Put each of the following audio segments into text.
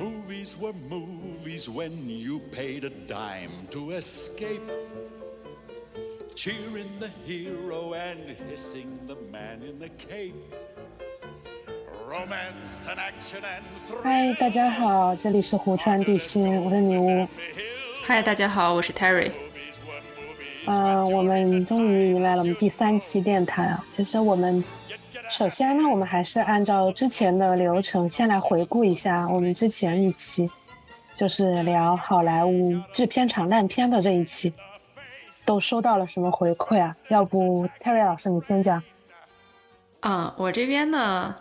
Movies were movies when you paid a dime to escape. Cheering the hero and hissing the man in the cape. Romance and action and 嗨，大家好，这里是湖川地心，我是女巫。嗨，大家好，我是 Terry。嗯、我们终于迎来了我们第三期电台啊。其实我们 首先呢，我们还是按照之前的流程，先来回顾一下我们之前一期，就是聊好莱坞制片厂烂片的这一期，都收到了什么回馈啊？要不 Terry 老师你先讲。嗯，我这边呢，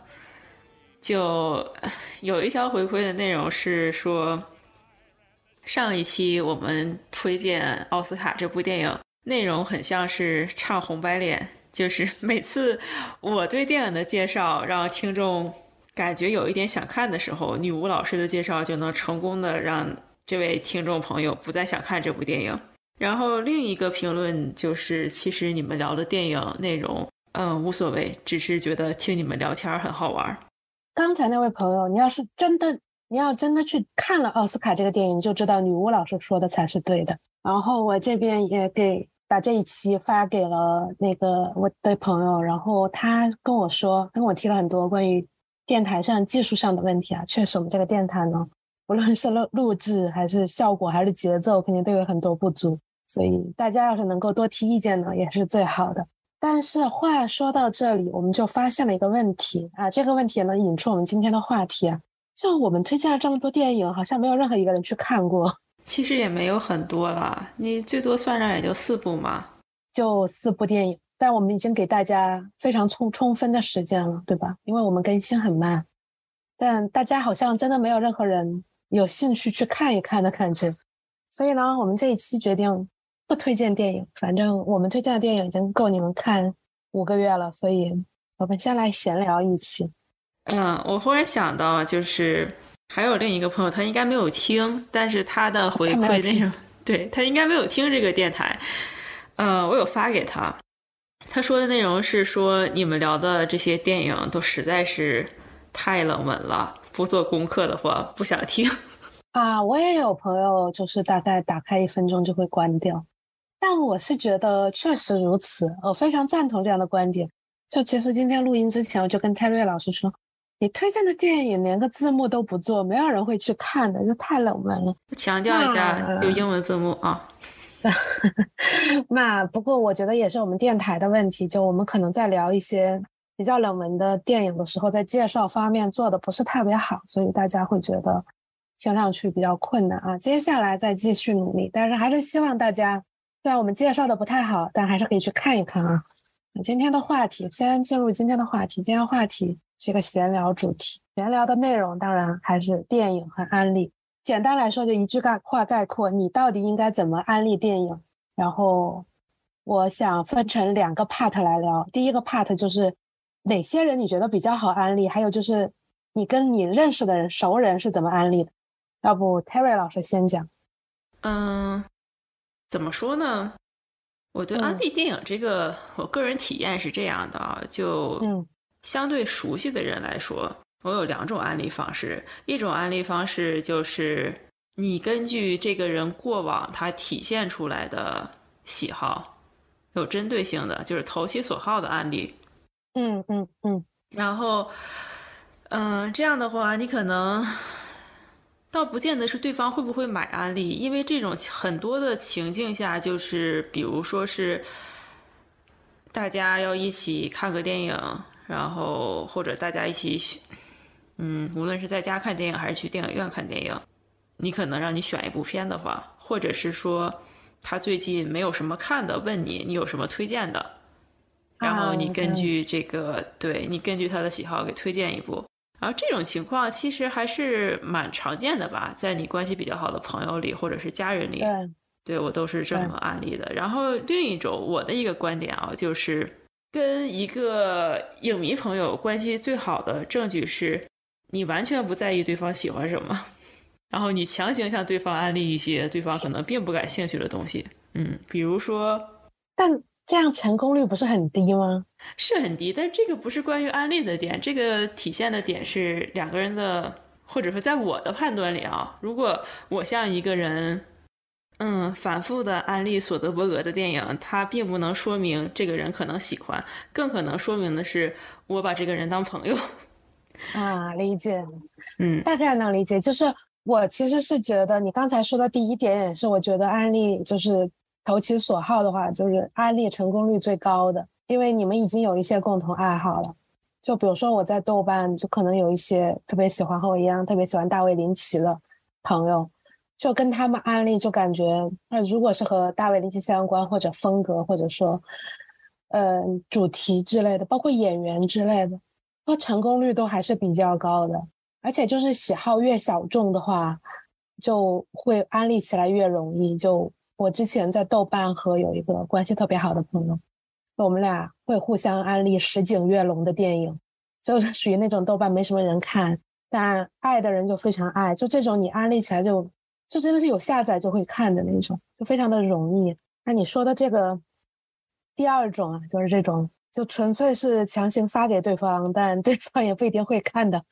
就 有一条回馈的内容是说，上一期我们推荐奥斯卡这部电影，内容很像是唱红白脸，就是 每次我对电影的介绍让听众感觉有一点想看的时候，女巫老师的介绍就能成功的让这位听众朋友不再想看这部电影。然后另一个评论就是，其实你们聊的电影内容，嗯，无所谓，只是觉得听你们聊天很好玩。刚才那位朋友，你要是真的，你要真的去看了奥斯卡这个电影，就知道女巫老师说的才是对的。然后我这边也给把这一期发给了那个我的朋友，然后他跟我说，跟我提了很多关于电台上技术上的问题啊。确实，我们这个电台呢，无论是录录制还是效果还是节奏，肯定都有很多不足。所以大家要是能够多提意见呢，也是最好的。但是话说到这里，我们就发现了一个问题啊，这个问题也能引出我们今天的话题啊。就我们推荐了这么多电影，好像没有任何一个人去看过，其实也没有很多啦，你最多算上也就四部嘛。就四部电影。但我们已经给大家非常充充分的时间了，对吧？因为我们更新很慢，但大家好像真的没有任何人有兴趣去看一看的感觉。所以呢，我们这一期决定不推荐电影，反正我们推荐的电影已经够你们看五个月了，所以我们先来闲聊一期。嗯，我忽然想到，就是还有另一个朋友，他应该没有听，但是他的回馈内容，对他应该没有听这个电台。呃，我有发给他，他说的内容是说你们聊的这些电影都实在是太冷门了，不做功课的话不想听。啊，我也有朋友，就是大概打开一分钟就会关掉，但我是觉得确实如此，我非常赞同这样的观点。就其实今天录音之前，我就跟 Terry 老师说，你推荐的电影连个字幕都不做，没有人会去看的，就太冷门了。强调一下，有英文字幕啊。那不过我觉得也是我们电台的问题，就我们可能在聊一些比较冷门的电影的时候，在介绍方面做的不是特别好，所以大家会觉得听上去比较困难啊。接下来再继续努力，但是还是希望大家，虽然我们介绍的不太好，但还是可以去看一看啊。那今天的话题，先进入今天的话题。今天的话题是一个闲聊主题，闲聊的内容当然还是电影和安利。简单来说，就一句概话概括，你到底应该怎么安利电影？然后我想分成两个 part 来聊。第一个 part 就是哪些人你觉得比较好安利，还有就是你跟你认识的人、熟人是怎么安利的。要不 Terry 老师先讲。嗯，怎么说呢？我对安嗯利电影这个，我个人体验是这样的啊，就嗯相对熟悉的人来说，我有两种安利方式。一种安利方式就是你根据这个人过往他体现出来的喜好，有针对性的，就是投其所好的案例。嗯嗯嗯然后，嗯、这样的话，你可能倒不见得是对方会不会买安利，因为这种很多的情境下，就是比如说是大家要一起看个电影，然后或者大家一起选，嗯，无论是在家看电影还是去电影院看电影，你可能让你选一部片的话，或者是说他最近没有什么看的，问你你有什么推荐的，然后你根据这个，对你根据他的喜好给推荐一部。然后这种情况其实还是蛮常见的吧，在你关系比较好的朋友里或者是家人里，对对我都是这么案例的。然后另一种我的一个观点啊，就是跟一个影迷朋友关系最好的证据是，你完全不在意对方喜欢什么，然后你强行向对方安利一些对方可能并不感兴趣的东西。嗯，比如说但这样成功率不是很低吗？是很低，但这个不是关于安利的点，这个体现的点是两个人的或者说在我的判断里啊，如果我向一个人，嗯，反复的安利索德伯格的电影，它并不能说明这个人可能喜欢，更可能说明的是我把这个人当朋友。啊，理解，嗯，大概能理解。就是我其实是觉得你刚才说的第一点也是，我觉得安利就是投其所好的话，就是安利成功率最高的，因为你们已经有一些共同爱好了。就比如说我在豆瓣，就可能有一些特别喜欢和我一样特别喜欢大卫林奇的朋友，就跟他们安利，就感觉那如果是和大卫林奇相关，或者风格，或者说，呃，主题之类的，包括演员之类的，那成功率都还是比较高的。而且就是喜好越小众的话，就会安利起来越容易。就我之前在豆瓣和有一个关系特别好的朋友。我们俩会互相安利石井跃龙的电影，就是 属于那种豆瓣没什么人看，但爱的人就非常爱。就这种你安利起来就就真的是有下载就会看的那种，就非常的容易。那你说的这个第二种啊，就是这种就纯粹是强行发给对方，但对方也不一定会看的。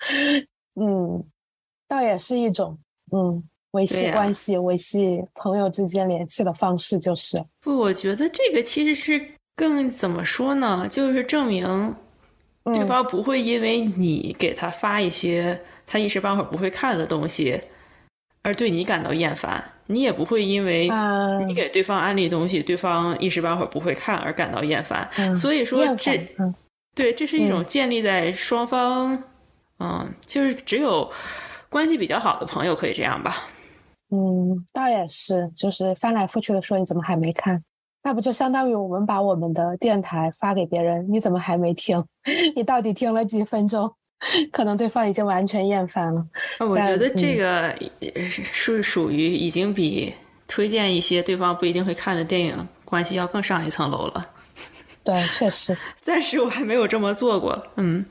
嗯，倒也是一种嗯维系关系、维系朋友之间联系的方式，就是不，我觉得这个其实是。更怎么说呢？就是证明对方不会因为你给他发一些他一时半会儿不会看的东西，而对你感到厌烦。你也不会因为你给对方安利东西，对方一时半会儿不会看而感到厌烦。所以说，这对这是一种建立在双方，嗯，就是只有关系比较好的朋友可以这样吧。嗯，倒也是，就是翻来覆去的说，你怎么还没看？那不就相当于我们把我们的电台发给别人，你怎么还没听？你到底听了几分钟？可能对方已经完全厌烦了。我觉得这个是属于已经比推荐一些对方不一定会看的电影关系要更上一层楼了。对，确实，暂时我还没有这么做过。嗯，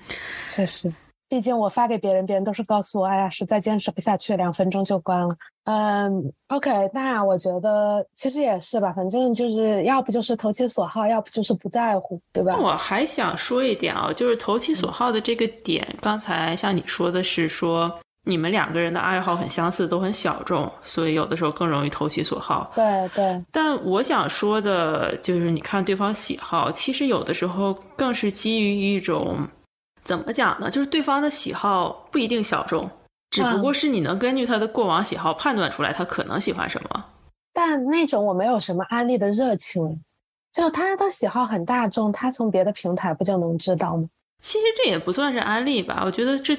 确实。毕竟我发给别人，别人都是告诉我，哎呀，实在坚持不下去，两分钟就关了。嗯，OK，那我觉得其实也是吧，反正就是要不就是投其所好，要不就是不在乎，对吧？我还想说一点啊，就是投其所好的这个点，刚才像你说的是说你们两个人的爱好很相似，都很小众，所以有的时候更容易投其所好。对对。但我想说的就是，你看对方喜好，其实有的时候更是基于一种。怎么讲呢？就是对方的喜好不一定小众，只不过是你能根据他的过往喜好判断出来他可能喜欢什么。但那种我没有什么安利的热情，就他的喜好很大众，他从别的平台不就能知道吗？其实这也不算是安利吧，我觉得这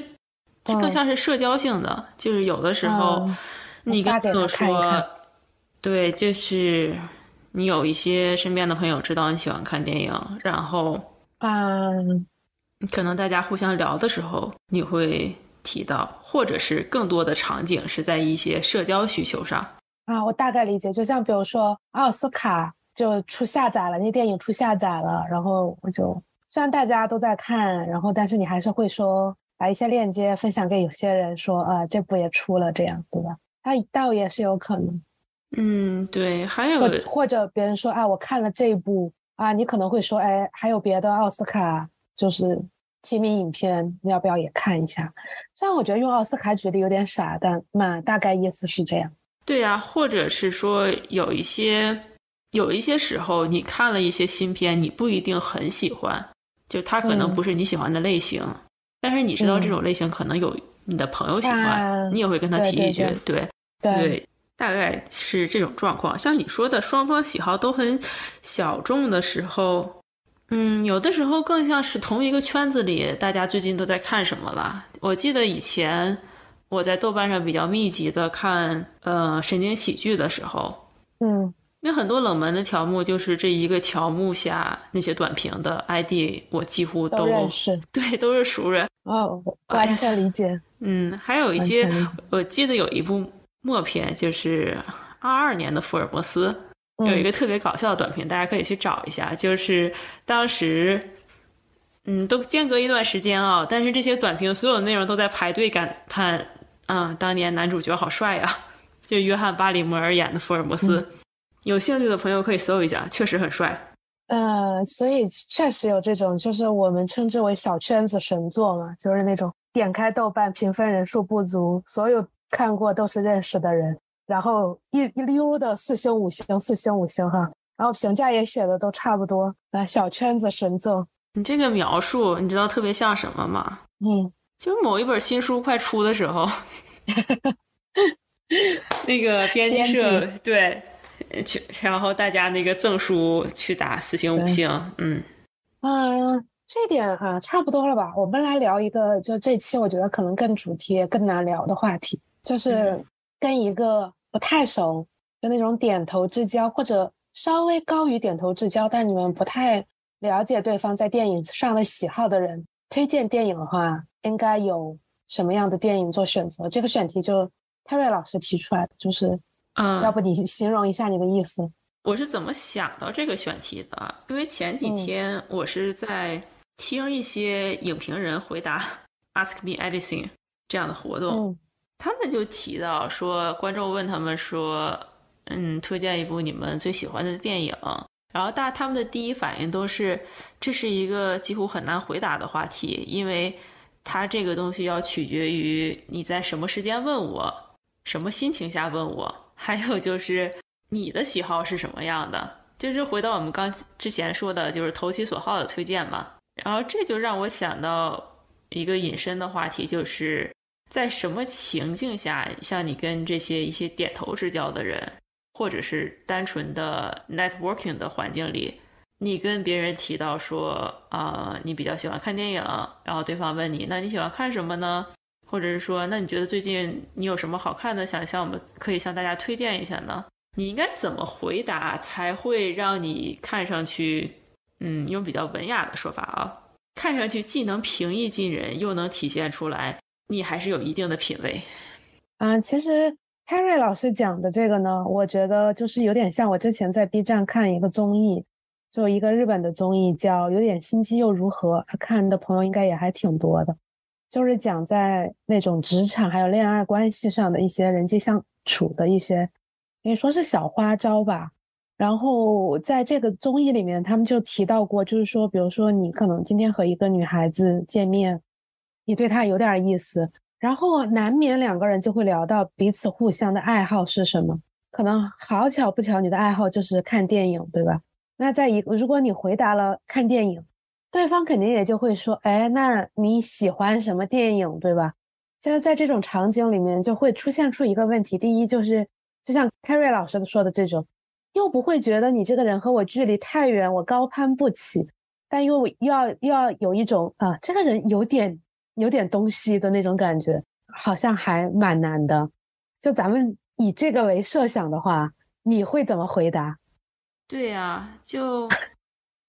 这更像是社交性的，就是有的时候你跟我说，对，就是你有一些身边的朋友知道你喜欢看电影，然后嗯。可能大家互相聊的时候，你会提到，或者是更多的场景是在一些社交需求上啊。我大概理解，就像比如说奥斯卡就出下载了，那电影出下载了，然后我就虽然大家都在看，然后但是你还是会说把一些链接分享给有些人，说啊这部也出了，这样对吧？它倒也是有可能。嗯，对，还有或者别人说啊我看了这一部啊，你可能会说哎还有别的奥斯卡。就是提名影片，要不要也看一下？虽然我觉得用奥斯卡举例有点傻，但嘛，大概意思是这样。对呀，或者是说有一些有一些时候，你看了一些新片，你不一定很喜欢，就它可能不是你喜欢的类型，但是你知道这种类型可能有你的朋友喜欢，你也会跟他提一句，对对，大概是这种状况。像你说的，双方喜好都很小众的时候。嗯，有的时候更像是同一个圈子里，大家最近都在看什么了。我记得以前我在豆瓣上比较密集的看呃神经喜剧的时候，嗯，那很多冷门的条目就是这一个条目下那些短评的 ID，我几乎都认识，对，都是熟人哦，完全理解。嗯，还有一些我记得有一部默片，就是二二年的福尔摩斯。有一个特别搞笑的短评，大家可以去找一下。就是当时，嗯，都间隔一段时间啊，但是这些短评所有内容都在排队感叹，嗯，当年男主角好帅呀！就约翰巴里摩尔演的福尔摩斯，有兴趣的朋友可以搜一下，确实很帅。呃，所以确实有这种，就是我们称之为小圈子神作嘛，就是那种点开豆瓣评分人数不足，所有看过都是认识的人，然后一一溜的四星五星四星五星哈，然后评价也写的都差不多，啊，小圈子神作。你这个描述，你知道特别像什么吗？嗯，就某一本新书快出的时候，那个编辑社对。去，然后大家那个赠书去打四星五星，嗯，嗯，这点啊差不多了吧？我们来聊一个，就这期我觉得可能更主题、更难聊的话题，就是跟一个不太熟，就那种点头之交，或者稍微高于点头之交，但你们不太了解对方在电影上的喜好的人，推荐电影的话，应该有什么样的电影做选择？这个选题就泰瑞老师提出来的，就是。嗯，要不你形容一下你的意思？我是怎么想到这个选题的？因为前几天我是在听一些影评人回答 “Ask Me Anything” 这样的活动，他们就提到说，观众问他们说：“嗯，推荐一部你们最喜欢的电影。”然后大他们的第一反应都是，这是一个几乎很难回答的话题，因为他这个东西要取决于你在什么时间问我，什么心情下问我。还有就是你的喜好是什么样的？就是回到我们刚之前说的，就是投其所好的推荐嘛。然后这就让我想到一个引申的话题，就是在什么情境下，像你跟这些一些点头之交的人，或者是单纯的 networking 的环境里，你跟别人提到说啊，你比较喜欢看电影，然后对方问你，那你喜欢看什么呢？或者是说，那你觉得最近你有什么好看的，想向我们可以向大家推荐一下呢？你应该怎么回答才会让你看上去，嗯，用比较文雅的说法啊，看上去既能平易近人，又能体现出来你还是有一定的品味。啊，其实 Harry 老师讲的这个呢，我觉得就是有点像我之前在 B 站看一个综艺，就一个日本的综艺叫《有点心机又如何》，看的朋友应该也还挺多的。就是讲在那种职场还有恋爱关系上的一些人际相处的一些，可以说是小花招吧。然后在这个综艺里面，他们就提到过，就是说，比如说你可能今天和一个女孩子见面，你对他有点意思，然后难免两个人就会聊到彼此互相的爱好是什么。可能好巧不巧，你的爱好就是看电影，对吧？那在一如果你回答了看电影。对方肯定也就会说，哎，那你喜欢什么电影，对吧？就是在这种场景里面，就会出现出一个问题。第一，就是就像 Carrie 老师说的这种，又不会觉得你这个人和我距离太远，我高攀不起，但又又要又要有一种啊，这个人有点有点东西的那种感觉，好像还蛮难的。就咱们以这个为设想的话，你会怎么回答？对呀，就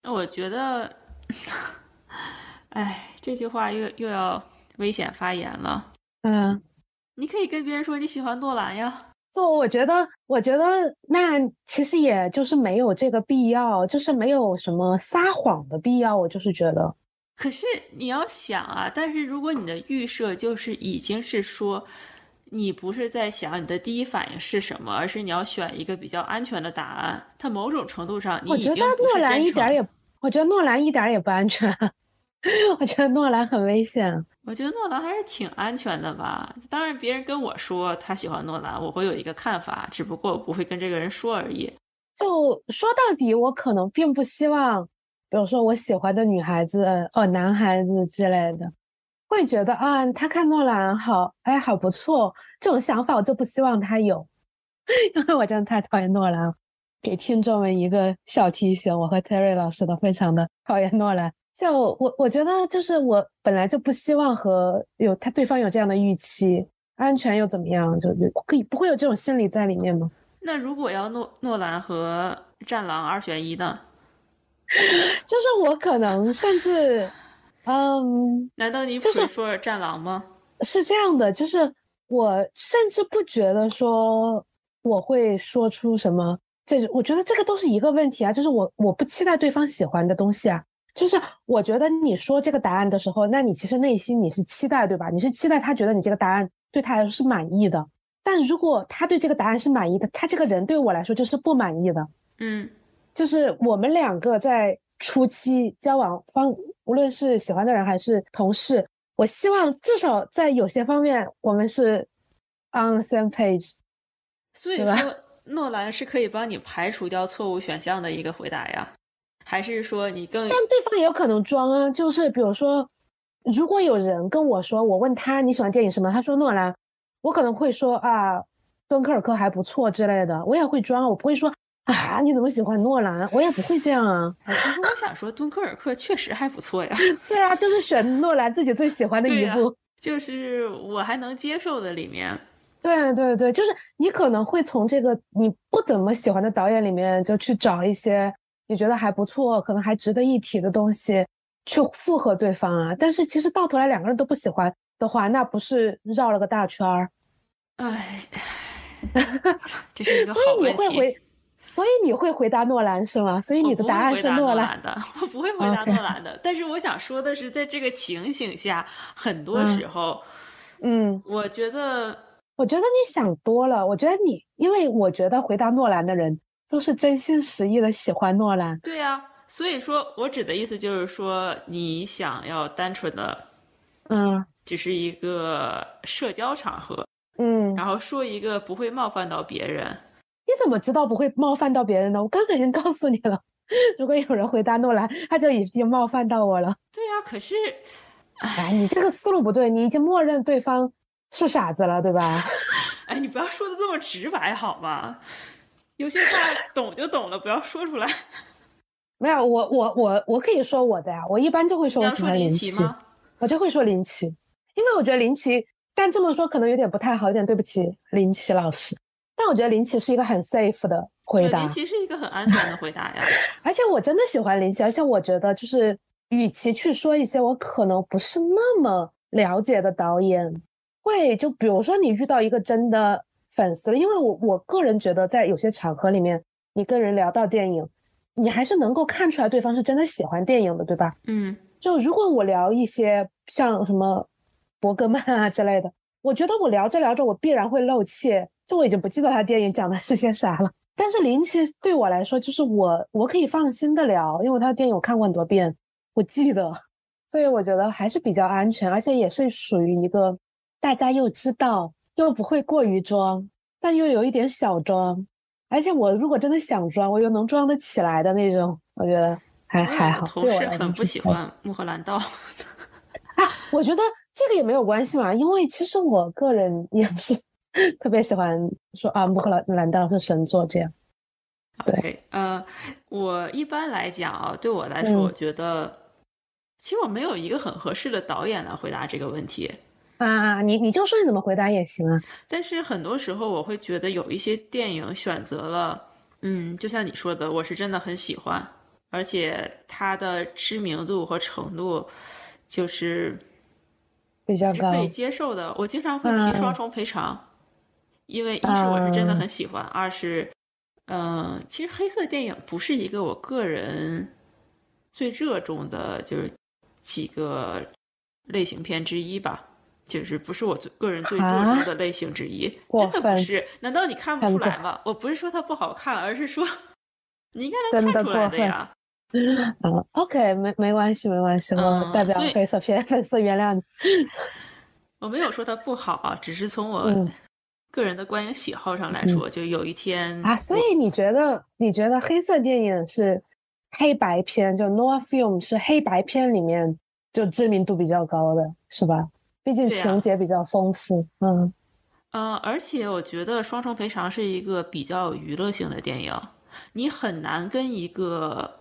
我觉得。哎，这句话又又要危险发言了。嗯，你可以跟别人说你喜欢诺兰呀。不，我觉得，我觉得那其实也就是没有这个必要，就是没有什么撒谎的必要。我就是觉得，可是你要想啊，但是如果你的预设就是已经是说，你不是在想你的第一反应是什么，而是你要选一个比较安全的答案，它某种程度上，我觉得诺兰一点也。我觉得诺兰一点也不安全，我觉得诺兰很危险。我觉得诺兰还是挺安全的吧。当然，别人跟我说他喜欢诺兰，我会有一个看法，只不过我不会跟这个人说而已。就说到底，我可能并不希望，比如说我喜欢的女孩子、哦男孩子之类的，会觉得啊，他看诺兰好，哎，好不错。这种想法我就不希望他有，因为我真的太讨厌诺兰了。给听众们一个小提醒，我和 Terry 老师都非常的讨厌诺兰。就我，我觉得就是我本来就不希望和有他对方有这样的预期，安全又怎么样？就就可以不会有这种心理在里面吗？那如果要诺诺兰和战狼二选一呢？就是我可能甚至，嗯，难道你 prefer 战狼吗？是这样的，就是我甚至不觉得说我会说出什么。这我觉得这个都是一个问题啊，就是我我不期待对方喜欢的东西啊，就是我觉得你说这个答案的时候，那你其实内心你是期待对吧？你是期待他觉得你这个答案对他来说是满意的，但如果他对这个答案是满意的，他这个人对我来说就是不满意的，嗯，就是我们两个在初期交往方，无论是喜欢的人还是同事，我希望至少在有些方面我们是 on the same page。所以说，诺兰是可以帮你排除掉错误选项的一个回答呀，还是说你更？但对方也有可能装啊，就是比如说，如果有人跟我说，我问他你喜欢电影什么，他说诺兰，我可能会说啊，敦刻尔克还不错之类的，我也会装，我不会说啊你怎么喜欢诺兰，我也不会这样啊。可是我想说，敦刻尔克确实还不错呀。对啊，就是选诺兰自己最喜欢的一部，就是我还能接受的里面。对对对，就是你可能会从这个你不怎么喜欢的导演里面，就去找一些你觉得还不错，可能还值得一提的东西，去附和对方啊。但是其实到头来两个人都不喜欢的话，那不是绕了个大圈儿？哎，这是一个好问题。所以你会回，所以你会回答诺兰是吗？所以你的答案是诺兰的，我 不会回答诺兰的。但是我想说的是，在这个情形下，很多时候，嗯，我觉得。我觉得你想多了。我觉得你，因为我觉得回答诺兰的人都是真心实意的喜欢诺兰。对呀，所以说我指的意思就是说，你想要单纯的，嗯，只是一个社交场合，嗯，然后说一个不会冒犯到别人。你怎么知道不会冒犯到别人呢？我刚才已经告诉你了，如果有人回答诺兰，他就已经冒犯到我了。对呀，可是，哎，你这个思路不对，你已经默认对方。是傻子了，对吧？哎，你不要说的这么直白好吗？有些话懂就懂了，不要说出来。没有，我我我我可以说我的呀，我一般就会说我喜欢林奇，我就会说林奇，因为我觉得林奇，但这么说可能有点不太好，有点对不起林奇老师。但我觉得林奇是一个很 safe 的回答，林奇是一个很安全的回答呀。而且我真的喜欢林奇，而且我觉得就是，与其去说一些我可能不是那么了解的导演。会就比如说你遇到一个真的粉丝了，因为我我个人觉得在有些场合里面，你跟人聊到电影，你还是能够看出来对方是真的喜欢电影的，对吧？嗯，就如果我聊一些像什么伯格曼啊之类的，我觉得我聊着聊着我必然会漏气，就我已经不记得他电影讲的是些啥了。但是林奇对我来说，就是我我可以放心的聊，因为他的电影我看过很多遍，我记得，所以我觉得还是比较安全，而且也是属于一个。大家又知道，又不会过于装，但又有一点小装，而且我如果真的想装，我又能装得起来的那种，我觉得还还好。同事很不喜欢穆赫兰道 啊，我觉得这个也没有关系嘛，因为其实我个人也不是特别喜欢说啊，穆赫兰兰道是神作这样。OK，呃，我一般来讲啊，对我来说，我觉得其实我没有一个很合适的导演来回答这个问题。啊，你你就说你怎么回答也行啊。但是很多时候我会觉得有一些电影选择了，嗯，就像你说的，我是真的很喜欢，而且它的知名度和程度就是比较高，可以接受的。我经常会提双重赔偿，因为一是我是真的很喜欢，二是，嗯，其实黑色电影不是一个我个人最热衷的，就是几个类型片之一吧。就是不是我最个人最热衷的类型之一，真的不是？难道你看不出来吗？我不是说它不好看，而是说 你应该能看出来的呀。嗯，OK，没没关系，没关系，我代表黑色片粉丝原谅你。我没有说它不好啊，只是从我个人的观影喜好上来说，就有一天啊，所以你觉得你觉得黑色电影是黑白片，就 Noir Film 是黑白片里面就知名度比较高的是吧？毕竟情节比较丰富，嗯，呃，而且我觉得《双重赔偿》是一个比较有娱乐性的电影，你很难跟一个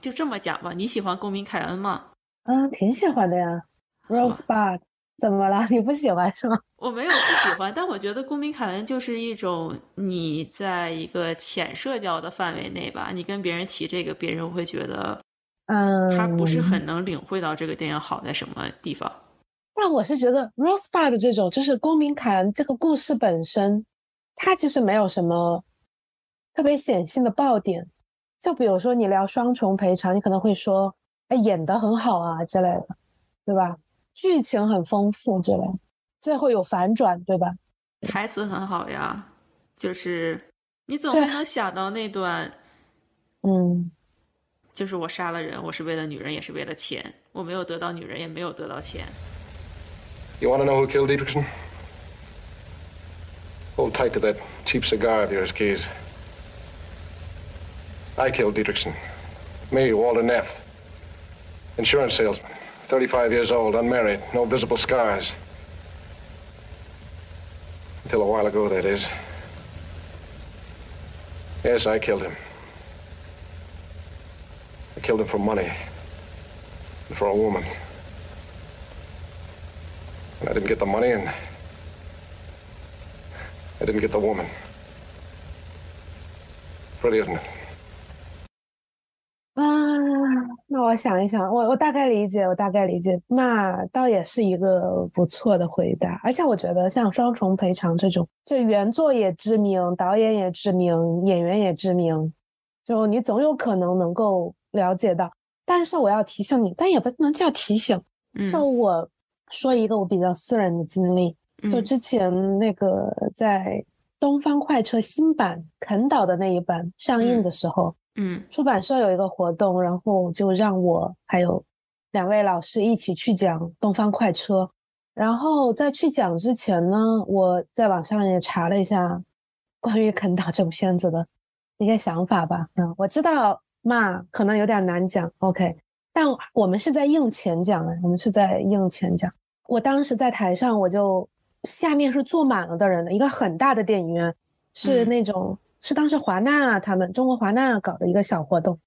就这么讲吧？你喜欢公民凯恩吗？嗯，挺喜欢的呀。Rosebud 怎么了？你不喜欢是吗？我没有不喜欢，但我觉得公民凯恩就是一种你在一个浅社交的范围内吧，你跟别人提这个，别人会觉得，嗯，他不是很能领会到这个电影好在什么地方。但我是觉得《Rosebud》这种，就是公民凯恩这个故事本身，它其实没有什么特别显性的爆点。就比如说你聊双重赔偿，你可能会说，哎，演的很好啊之类的，对吧？剧情很丰富之类，最后有反转，对吧？台词很好呀，就是你总会能想到那段嗯，就是我杀了人，我是为了女人，也是为了钱。我没有得到女人，也没有得到钱。You want to know who killed Dietrichson? Hold tight to that cheap cigar of yours, Keys. I killed Dietrichson. Me, Walter Neff. Insurance salesman. 35 years old, unmarried, no visible scars. Until a while ago, that is. Yes, I killed him. I killed him for money. And for a woman. And I didn't get the money, and I didn't get the woman. Pretty, isn't it? 我想一想，我我大概理解，我大概理解，那倒也是一个不错的回答。而且我觉得像双重赔偿这种，就原作也知名，导演也知名，演员也知名，就你总有可能能够了解到。但是我要提醒你，但也不能叫提醒，嗯就我说一个我比较私人的经历，就嗯之前那个在东方快车新版肯导的那一版上映嗯的时候。嗯出版社有一个活动，然后就让我还有两位老师一起去讲《东方快车》。然后在去讲之前呢，我在网上也查了一下关于肯导这部片子的一些想法吧。嗯，我知道嘛，可能有点难讲，OK，但我们是在硬前讲的，我们是在硬前讲。我当时在台上，我就下面是坐满了的人的一个很大的电影院，是嗯那种、是当时华纳他们中国华纳搞的一个小活动，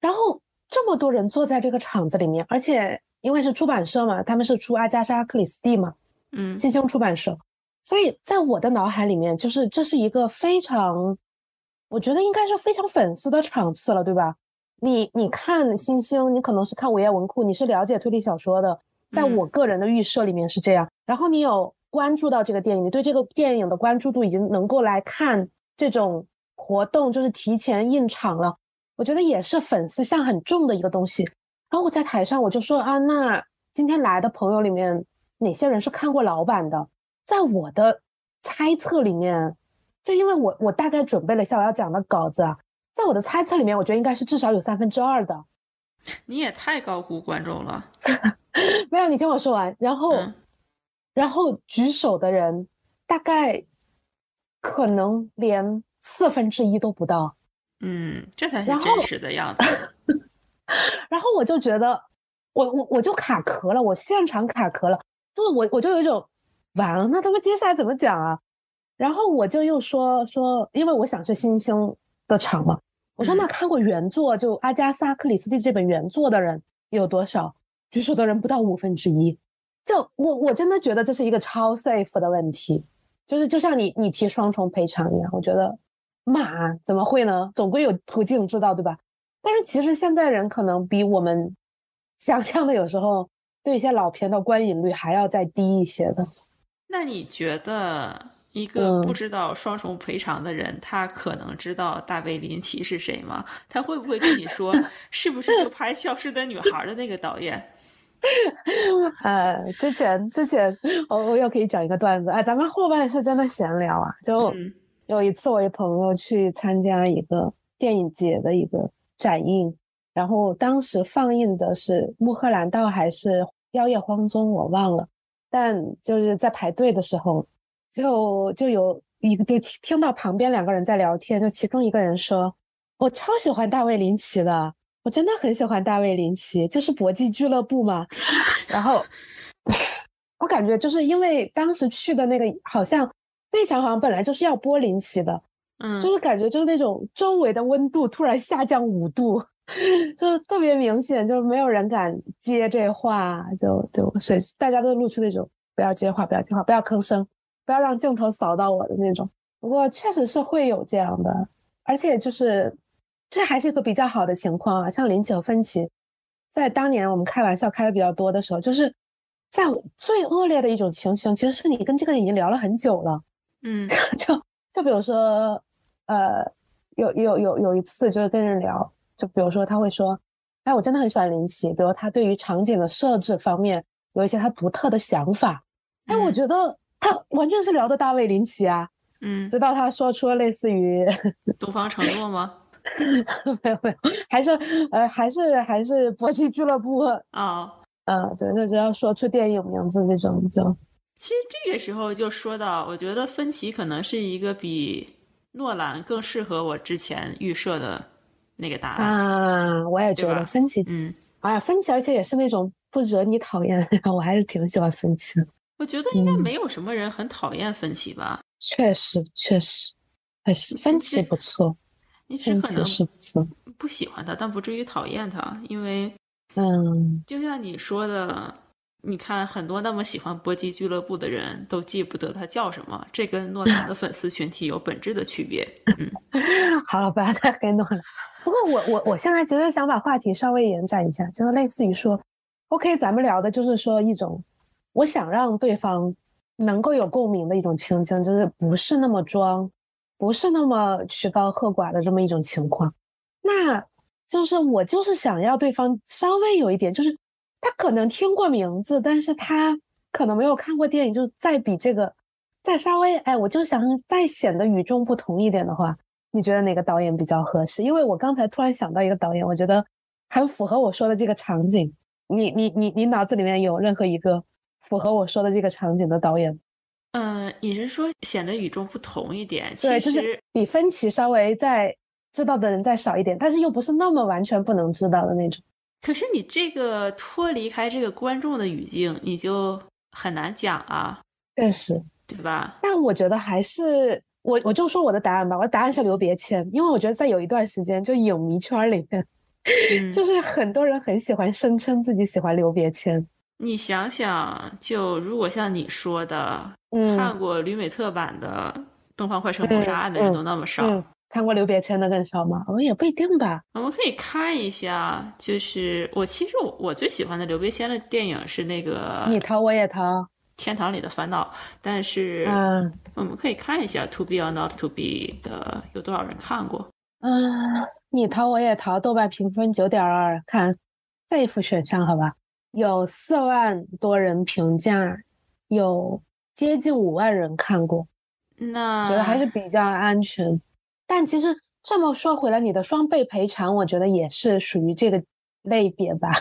然后这么多人坐在这个场子里面，而且因为是出版社嘛，他们是出阿加莎·克里斯蒂嘛，嗯新兴出版社，所以在我的脑海里面，就是这是一个非常，我觉得应该是非常粉丝的场次了，对吧？你你看新星，你可能是看午夜文库，你是了解推理小说的，在嗯我个人的预设里面是这样。然后你有关注到这个电影，你对这个电影的关注度已经能够来看这种活动，就是提前印场了。我觉得也是粉丝向很重的一个东西。然后我在台上我就说啊，那今天来的朋友里面哪些人是看过老版的？在我的猜测里面，就因为我我大概准备了一下我要讲的稿子啊，在我的猜测里面，我觉得应该是至少有三分之二的。你也太高估观众了。没有，你听我说完。然后，嗯然后举手的人大概可能连四分之一都不到。嗯，这才是真实的样子。然后我就觉得，我我我就卡壳了，我现场卡壳了，因为我我就有一种完了，那他们接下来怎么讲啊？然后我就又说说，因为我想是新兴的场嘛，我说嗯那看过原作就阿加莎·克里斯蒂这本原作的人有多少？举手的人不到五分之一。就我我真的觉得这是一个超 safe 的问题，就是就像你你提双重赔偿一样，我觉得嘛怎么会呢？总归有途径知道对吧？但是其实现在人可能比我们想象的有时候对一些老片的观影率还要再低一些的。那你觉得一个不嗯知道双重赔偿的人，他可能知道大卫林奇是谁吗？他会不会跟你说，是不是就拍《消失的女孩》的那个导演？呃，之前之前我我又可以讲一个段子，哎，咱们后半是真的闲聊啊。就嗯有一次，我一朋友去参加一个电影节的一个展映，然后当时放映的是《穆赫兰道》还是《妖夜荒踪》，我忘了。但就是在排队的时候，就就有一个就听听到旁边两个人在聊天，就其中一个人说：“我超喜欢大卫林奇的，我真的很喜欢大卫林奇，就是搏击俱乐部嘛。”然后 我感觉就是因为当时去的那个好像那场好像本来就是要播林奇的，嗯就是感觉就是那种周围的温度突然下降五度，就是特别明显，就是没有人敢接这话，就就所以大家都露出那种不要接话，不要接话，不要吭声，不要让镜头扫到我的那种。不过确实是会有这样的，而且就是这还是一个比较好的情况啊。像林奇和芬奇，在当年我们开玩笑开的比较多的时候，就是在最恶劣的一种情形，其实是你跟这个人已经聊了很久了。嗯 就就比如说，呃，有有有有一次就是跟人聊，就比如说他会说，哎，我真的很喜欢林奇，比如他对于场景的设置方面有一些他独特的想法，哎，我嗯觉得他完全是聊的大卫林奇啊，嗯，直到他说出了类似于东方承诺吗？没有没有，还是呃还是还是搏击俱乐部啊。嗯，对，那只要说出电影名字那种就。其实这个时候就说到，我觉得芬奇可能是一个比诺兰更适合我之前预设的那个答案啊。我也觉得芬奇，嗯，哎呀，芬奇，而且也是那种不惹你讨厌，我还是挺喜欢芬奇的。我觉得应该没有什么人很讨厌芬奇吧？确实，确实，确实，芬奇不错。你只可能是不错，不喜欢他，但不至于讨厌他，因为，嗯，就像你说的。你看，很多那么喜欢搏击俱乐部的人都记不得他叫什么，这跟诺兰的粉丝群体有本质的区别。嗯，好了，不要再黑诺兰。不过我我我现在其实想把话题稍微延展一下，就是类似于说，OK，咱们聊的就是说一种，我想让对方能够有共鸣的一种情境，就是不是那么装，不是那么曲高和寡的这么一种情况。那就是我就是想要对方稍微有一点，就是。他可能听过名字，但是他可能没有看过电影。就再比这个，再稍微哎，我就想再显得与众不同一点的话，你觉得哪个导演比较合适？因为我刚才突然想到一个导演，我觉得很符合我说的这个场景。你你你你脑子里面有任何一个符合我说的这个场景的导演？嗯，你是说显得与众不同一点？对，就是比分奇稍微再知道的人再少一点，但是又不是那么完全不能知道的那种。可是你这个脱离开这个观众的语境，你就很难讲啊。确实，对吧？但我觉得还是我，我就说我的答案吧。我的答案是刘别谦，因为我觉得在有一段时间，就影迷圈里面，就是很多人很喜欢声称自己喜欢刘别谦。你想想，就如果像你说的，看过吕美特版的《东方快车谋杀案》的人都那么少。看过刘别谦的更少吗？我们也不一定吧。我们可以看一下，就是我其实我我最喜欢的刘别谦的电影是那个你逃我也逃，天堂里的烦恼。但是，嗯，我们可以看一下 To Be or Not To Be 的有多少人看过。嗯，你逃我也逃，豆瓣评分九点二，看这一副选项好吧？有四万多人评价，有接近五万人看过，那觉得还是比较安全。但其实这么说回来，你的双倍赔偿，我觉得也是属于这个类别吧，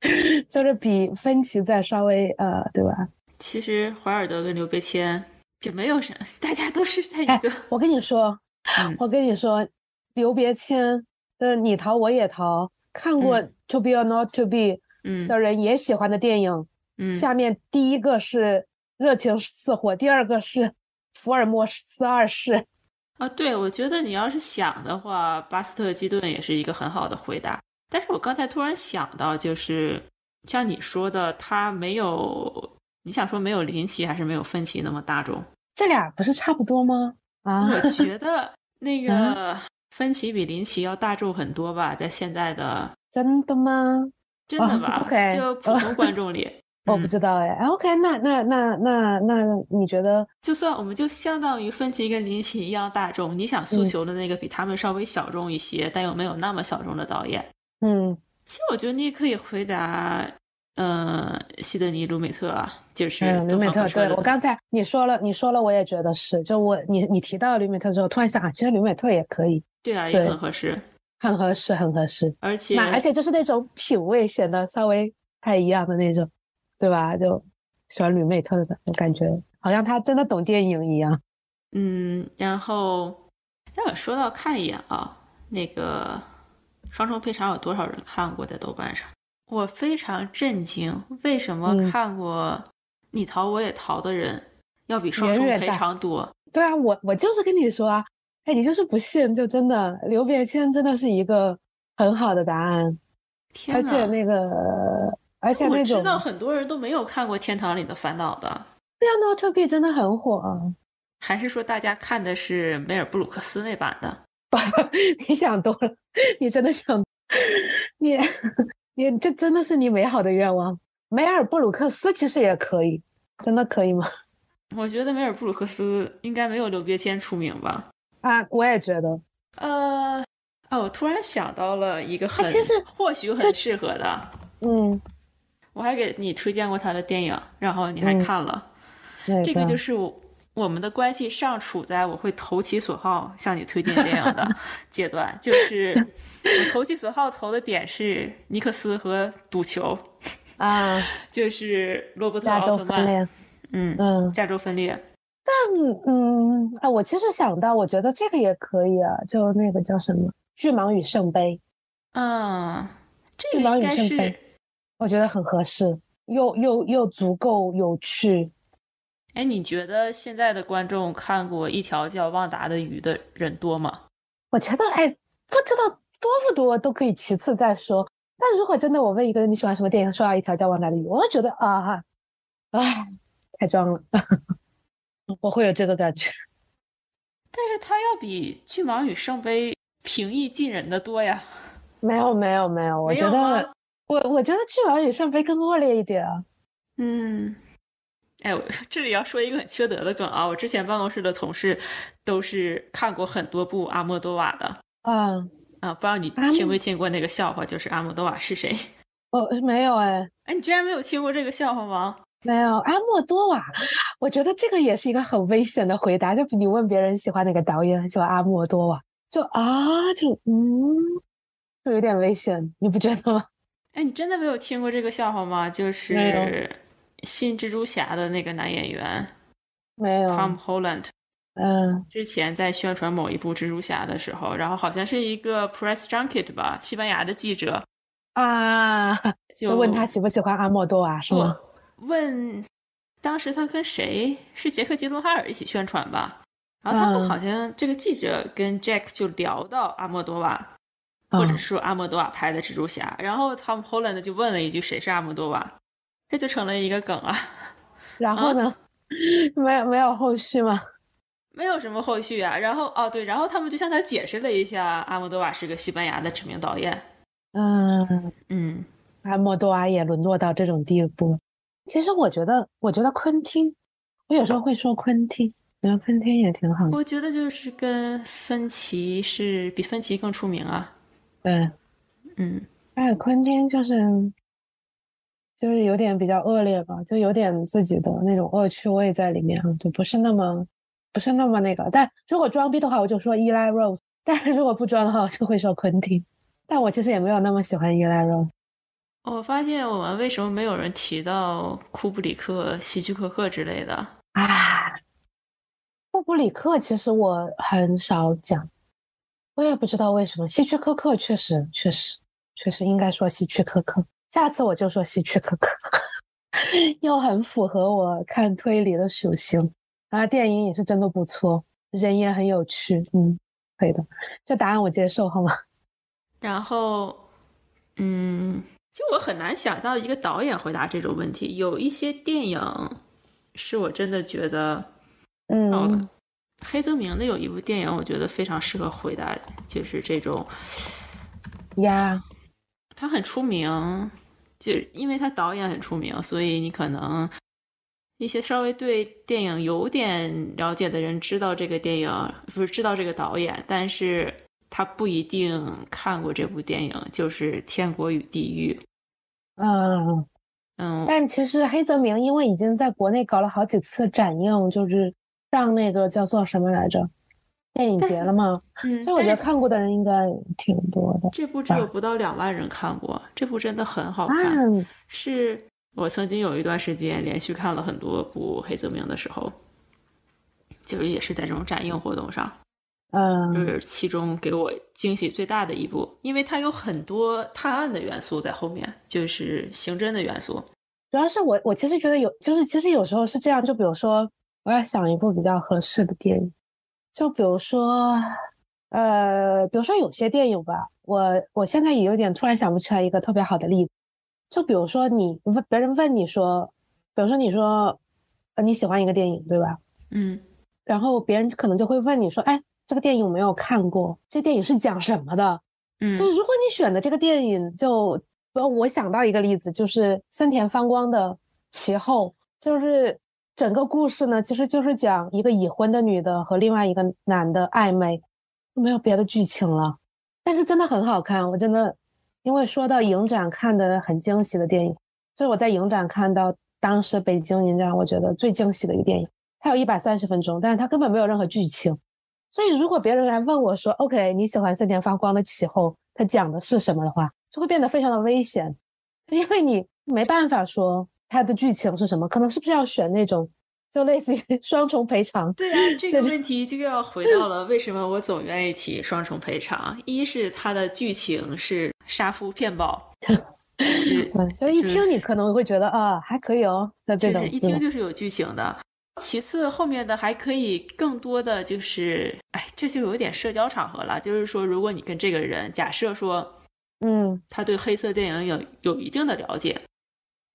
就是比分歧再稍微呃，对吧？其实怀尔德跟刘别谦就没有什，大家都是在一个。我跟你说，我跟你说，刘别谦的《你逃我也逃》，看过《To Be or Not to Be》的人也喜欢的电影。嗯，下面第一个是《热情似火》，第二个是《福尔摩斯二世》。啊，对，我觉得你要是想的话，巴斯特基顿也是一个很好的回答。但是我刚才突然想到，就是像你说的，他没有，你想说没有林奇还是没有芬奇那么大众？这俩不是差不多吗？啊，我觉得 那个芬奇比林奇要大众很多吧，在现在的真的吗？真的吧？就 普通观众里。我不知道哎，OK，那那那那那你觉得，就算我们就相当于芬奇跟林奇一样大众，你想诉求的那个比他们稍微小众一些，但又没有那么小众的导演，嗯，其实我觉得你也可以回答，嗯，西德尼·卢美特啊，就是卢美特。对我刚才你说了，你说了，我也觉得是，就我你你提到卢美特之后，突然想啊，其实卢美特也可以，对啊，也很合适，很合适，很合适，而。且而且就是那种品味显得稍微不太一样的那种。对吧？就喜欢吕美特的，我感觉好像他真的懂电影一样。嗯，然后，那我说到看一眼啊，那个双重赔偿有多少人看过在豆瓣上？我非常震惊，为什么看过你逃我也逃的人要比双重赔偿多？对啊，我我就是跟你说啊，哎，你就是不信，就真的刘别谦真的是一个很好的答案，而且那个。而且我知道很多人都没有看过《天堂里的烦恼》的，对啊，Not to Be 真的很火啊。还是说大家看的是梅尔布鲁克斯那版的？不 你想多了，你真的想，你你这真的是你美好的愿望。梅尔布鲁克斯其实也可以，真的可以吗？我觉得梅尔布鲁克斯应该没有刘别谦出名吧？啊，我也觉得。呃，哦，我突然想到了一个很，其实或许很适合的，嗯。我还给你推荐过他的电影，然后你还看了。这个就是我们的关系尚处在我会投其所好向你推荐电影的 阶段，就是我投其所好投的点是尼克斯和赌球，啊，就是罗伯特奥特曼，分裂，嗯，嗯加州分裂，但嗯，啊，我其实想到，我觉得这个也可以啊，就那个叫什么《巨蟒与圣杯》，嗯，这巨蟒与个应该是圣杯，我觉得很合适，又又又足够有趣。哎，你觉得现在的观众看过一条叫旺达的鱼的人多吗？我觉得，哎，不知道多不多都可以其次再说。但如果真的我问一个人你喜欢什么电影，说到一条叫《旺达的鱼》，我会觉得啊，哎，太装了，我会有这个感觉。但是它要比《巨蟒与圣杯》平易近人的多呀。没有没有没有，我觉得吗我我觉得《巨蟒与圣杯》更恶劣一点啊。嗯，哎，我这里要说一个很缺德的梗啊！我之前办公室的同事都是看过很多部阿莫多瓦的嗯，啊，不知道你听没听过那个笑话，就是阿莫多瓦是谁？哦没有哎，哎，你居然没有听过这个笑话吗？没有阿莫多瓦，我觉得这个也是一个很危险的回答。就比你问别人喜欢哪个导演，喜欢阿莫多瓦，就啊，就嗯，就有点危险，你不觉得吗？哎，你真的没有听过这个笑话吗？就是新蜘蛛侠的那个男演员没有，Tom Holland，嗯。之前在宣传某一部蜘蛛侠的时候，然后好像是一个 press junket 吧，西班牙的记者啊，就就问他喜不喜欢阿莫多瓦是吗？问当时他跟谁是杰克·吉伦哈尔一起宣传吧，然后他们嗯。好像这个记者跟 Jack 就聊到阿莫多瓦，或者嗯说阿莫多瓦拍的蜘蛛侠，然后 Tom Holland 就问了一句谁是阿莫多瓦，这就成了一个梗啊，然后呢？没有没有后续吗？没有什么后续啊。然后哦对，然后他们就向他解释了一下，阿莫多瓦是个西班牙的知名导演，嗯，嗯。阿莫多瓦也沦落到这种地步。其实我觉得，我觉得昆汀，我有时候会说昆汀，觉得昆汀也挺好的。我觉得就是跟芬奇是比芬奇更出名啊。对，嗯，哎，昆汀就是就是有点比较恶劣吧，就有点自己的那种恶趣味在里面啊，就不是那么不是那么那个。但如果装逼的话，我就说伊莱 Rose；但是如果不装的话，我就会说昆汀。但我其实也没有那么喜欢伊莱 Rose。我发现我们为什么没有人提到库布里克、希区柯克之类的？啊，库布里克其实我很少讲，我也不知道为什么。希区柯克确实确实确实应该说希区柯克，下次我就说希区柯克，又很符合我看推理的属性。啊，电影也是真的不错，人也很有趣，嗯，可以的，这答案我接受，好吗？然后，嗯，就我很难想象一个导演回答这种问题。有一些电影是我真的觉得，嗯哦，黑泽明的有一部电影，我觉得非常适合回答，就是这种呀，他很出名，就是因为他导演很出名，所以你可能一些稍微对电影有点了解的人知道这个电影，不是知道这个导演，但是他不一定看过这部电影，就是《天国与地狱》。嗯。嗯，但其实黑泽明因为已经在国内搞了好几次展映，就是上那个叫做什么来着，电影节了吗，嗯，所以我觉得看过的人应该挺多的。这部只有不到两万人看过，这部真的很好看。啊，是我曾经有一段时间连续看了很多部黑泽明的时候，就是也是在这种展映活动上。就嗯是其中给我惊喜最大的一部，因为它有很多探案的元素在后面，就是刑侦的元素。主要是我我其实觉得有，就是其实有时候是这样，就比如说我要想一部比较合适的电影，就比如说，呃，比如说有些电影吧，我我现在也有点突然想不起来一个特别好的例子，就比如说你问别人问你说，比如说你说，呃你喜欢一个电影对吧？嗯然后别人可能就会问你说，哎，这个电影我没有看过，这电影是讲什么的？嗯就如果你选的这个电影，就呃，我想到一个例子，就是森田芳光的《其后》，就是整个故事呢，其实就是讲一个已婚的女的和另外一个男的暧昧，没有别的剧情了，但是真的很好看，我真的，因为说到影展看的很惊喜的电影，就是我在影展看到当时北京影展我觉得最惊喜的一个电影，它有一百三十分钟，但是它根本没有任何剧情。所以如果别人来问我说，OK，你喜欢《森田发光的气候》，它讲的是什么的话，就会变得非常的危险，因为你没办法说它的剧情是什么，可能是不是要选那种就类似于 双重赔偿？对啊，这个问题就要回到了为什么我总愿意提双重赔偿。一是它的剧情是杀夫骗保，是 就一听你可能会觉得啊还可以哦，那这种一听就是有剧情的。其次后面的还可以更多的就是，哎，这就有点社交场合了。就是说，如果你跟这个人假设说。嗯，他对黑色电影有有一定的了解，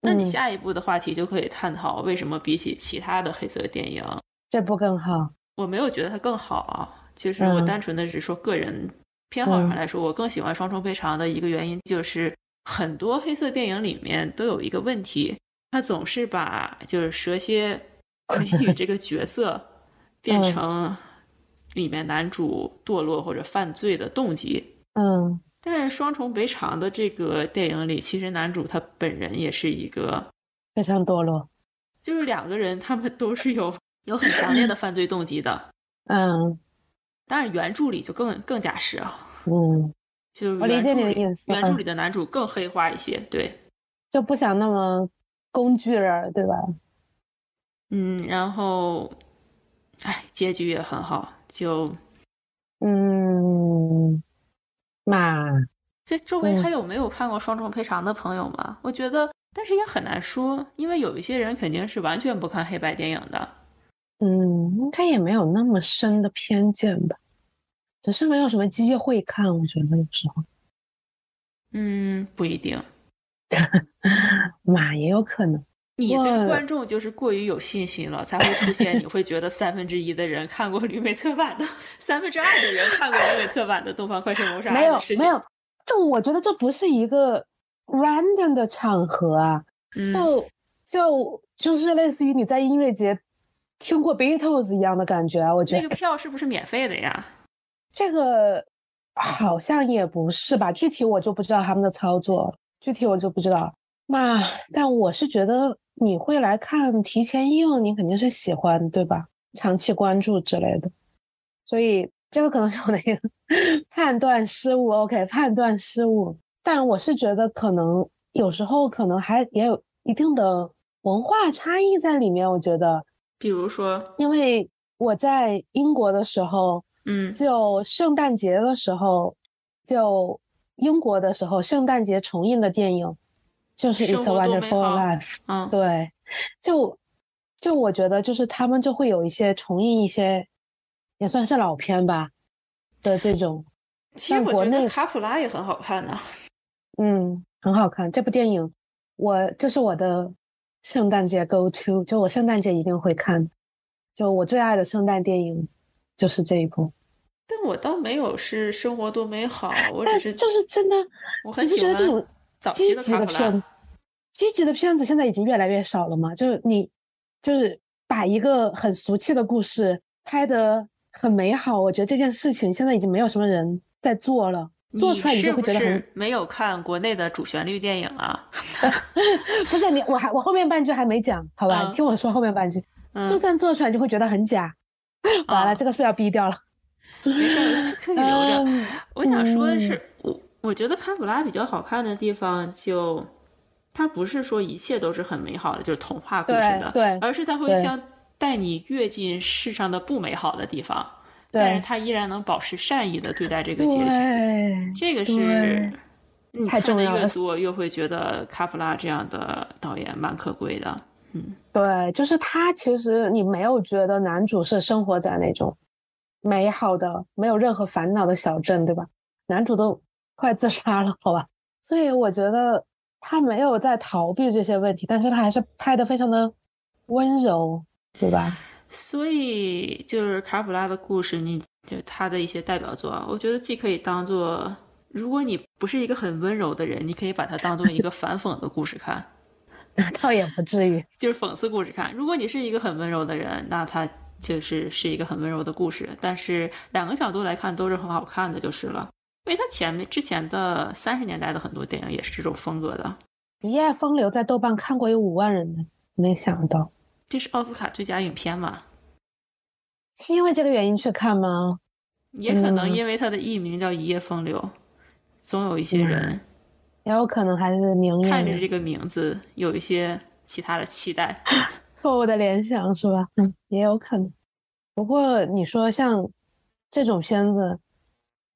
那你下一步的话题就可以探讨为什么比起其他的黑色电影，这部更好。我没有觉得它更好啊，就是我单纯的只是说个人偏好上来说，我更喜欢《双重赔偿》的一个原因就是很多黑色电影里面都有一个问题，它总是把就是蛇蝎美女这个角色 变成里面男主堕落或者犯罪的动机。嗯。但是双重赔偿的这个电影里，其实男主他本人也是一个非常堕落，就是两个人他们都是有有很强烈的犯罪动机的。嗯，当然原著里就更更加是啊。嗯，就是我理解你的意思。原著里的男主更黑化一些，对，就不想那么工具人，对吧？嗯，然后，哎，结局也很好，就，嗯。嘛，这周围还有没有看过双重赔偿的朋友吗？我觉得，但是也很难说，因为有一些人肯定是完全不看黑白电影的。嗯，应该也没有那么深的偏见吧，只是没有什么机会看。我觉得有时候，嗯，不一定，嘛也有可能。你对观众就是过于有信心了，才会出现你会觉得三分之一的人看过吕美特版的，三分之二的人看过吕美特版的《东方快车谋杀案》。没有，没有，就我觉得这不是一个 random 的场合啊，就就就是类似于你在音乐节听过 Beatles 一样的感觉啊。我觉得那个票是不是免费的呀？这个好像也不是吧，具体我就不知道他们的操作，具体我就不知道。那但我是觉得。你会来看提前映，你肯定是喜欢，对吧？长期关注之类的，所以这个可能是我的一个 判断失误。OK，判断失误。但我是觉得可能有时候可能还也有一定的文化差异在里面。我觉得，比如说，因为我在英国的时候，嗯，就圣诞节的时候，就英国的时候，圣诞节重映的电影。就是《It's a Wonderful Life》，嗯，对，就就我觉得，就是他们就会有一些重映一些，也算是老片吧的这种。其实我觉得卡普拉也很好看呢。嗯，很好看。这部电影，我这是我的圣诞节 Go To，就我圣诞节一定会看。就我最爱的圣诞电影就是这一部。但我倒没有是生活多美好，我只是就是真的，我很喜欢这种。积极的片，积极的片子现在已经越来越少了嘛？就是你，就是把一个很俗气的故事拍得很美好，我觉得这件事情现在已经没有什么人在做了。做出来你就会觉得很没有看国内的主旋律电影啊？不是你，我还我后面半句还没讲，好吧？听我说后面半句，就算做出来就会觉得很假。完了，这个是不是要逼掉了？没事，可以留着。我想说的是，我。觉得卡普拉比较好看的地方，就它不是说一切都是很美好的，就是童话故事的，对，而是它会像带你跃进世上的不美好的地方，但是它依然能保持善意的对待这个结局，这个是你看的越多，越会觉得卡普拉这样的导演蛮可贵的。嗯，对，就是他其实你没有觉得男主是生活在那种美好的、没有任何烦恼的小镇，对吧？男主都。快自杀了，好吧，所以我觉得他没有在逃避这些问题，但是他还是拍的非常的温柔，对吧？所以就是卡普拉的故事，你就他的一些代表作，我觉得既可以当做，如果你不是一个很温柔的人，你可以把它当做一个反讽的故事看，那倒也不至于，就是讽刺故事看。如果你是一个很温柔的人，那他就是是一个很温柔的故事，但是两个角度来看都是很好看的，就是了。因为他前面之前的三十年代的很多电影也是这种风格的，《一夜风流》在豆瓣看过有五万人呢，没想到这是奥斯卡最佳影片嘛？是因为这个原因去看吗？也可能因为它的艺名叫《一夜风流》，总有一些人也有可能还是名看着这个名字有一些其他的期待。错误的联想是吧？嗯，也有可能。不过你说像这种片子，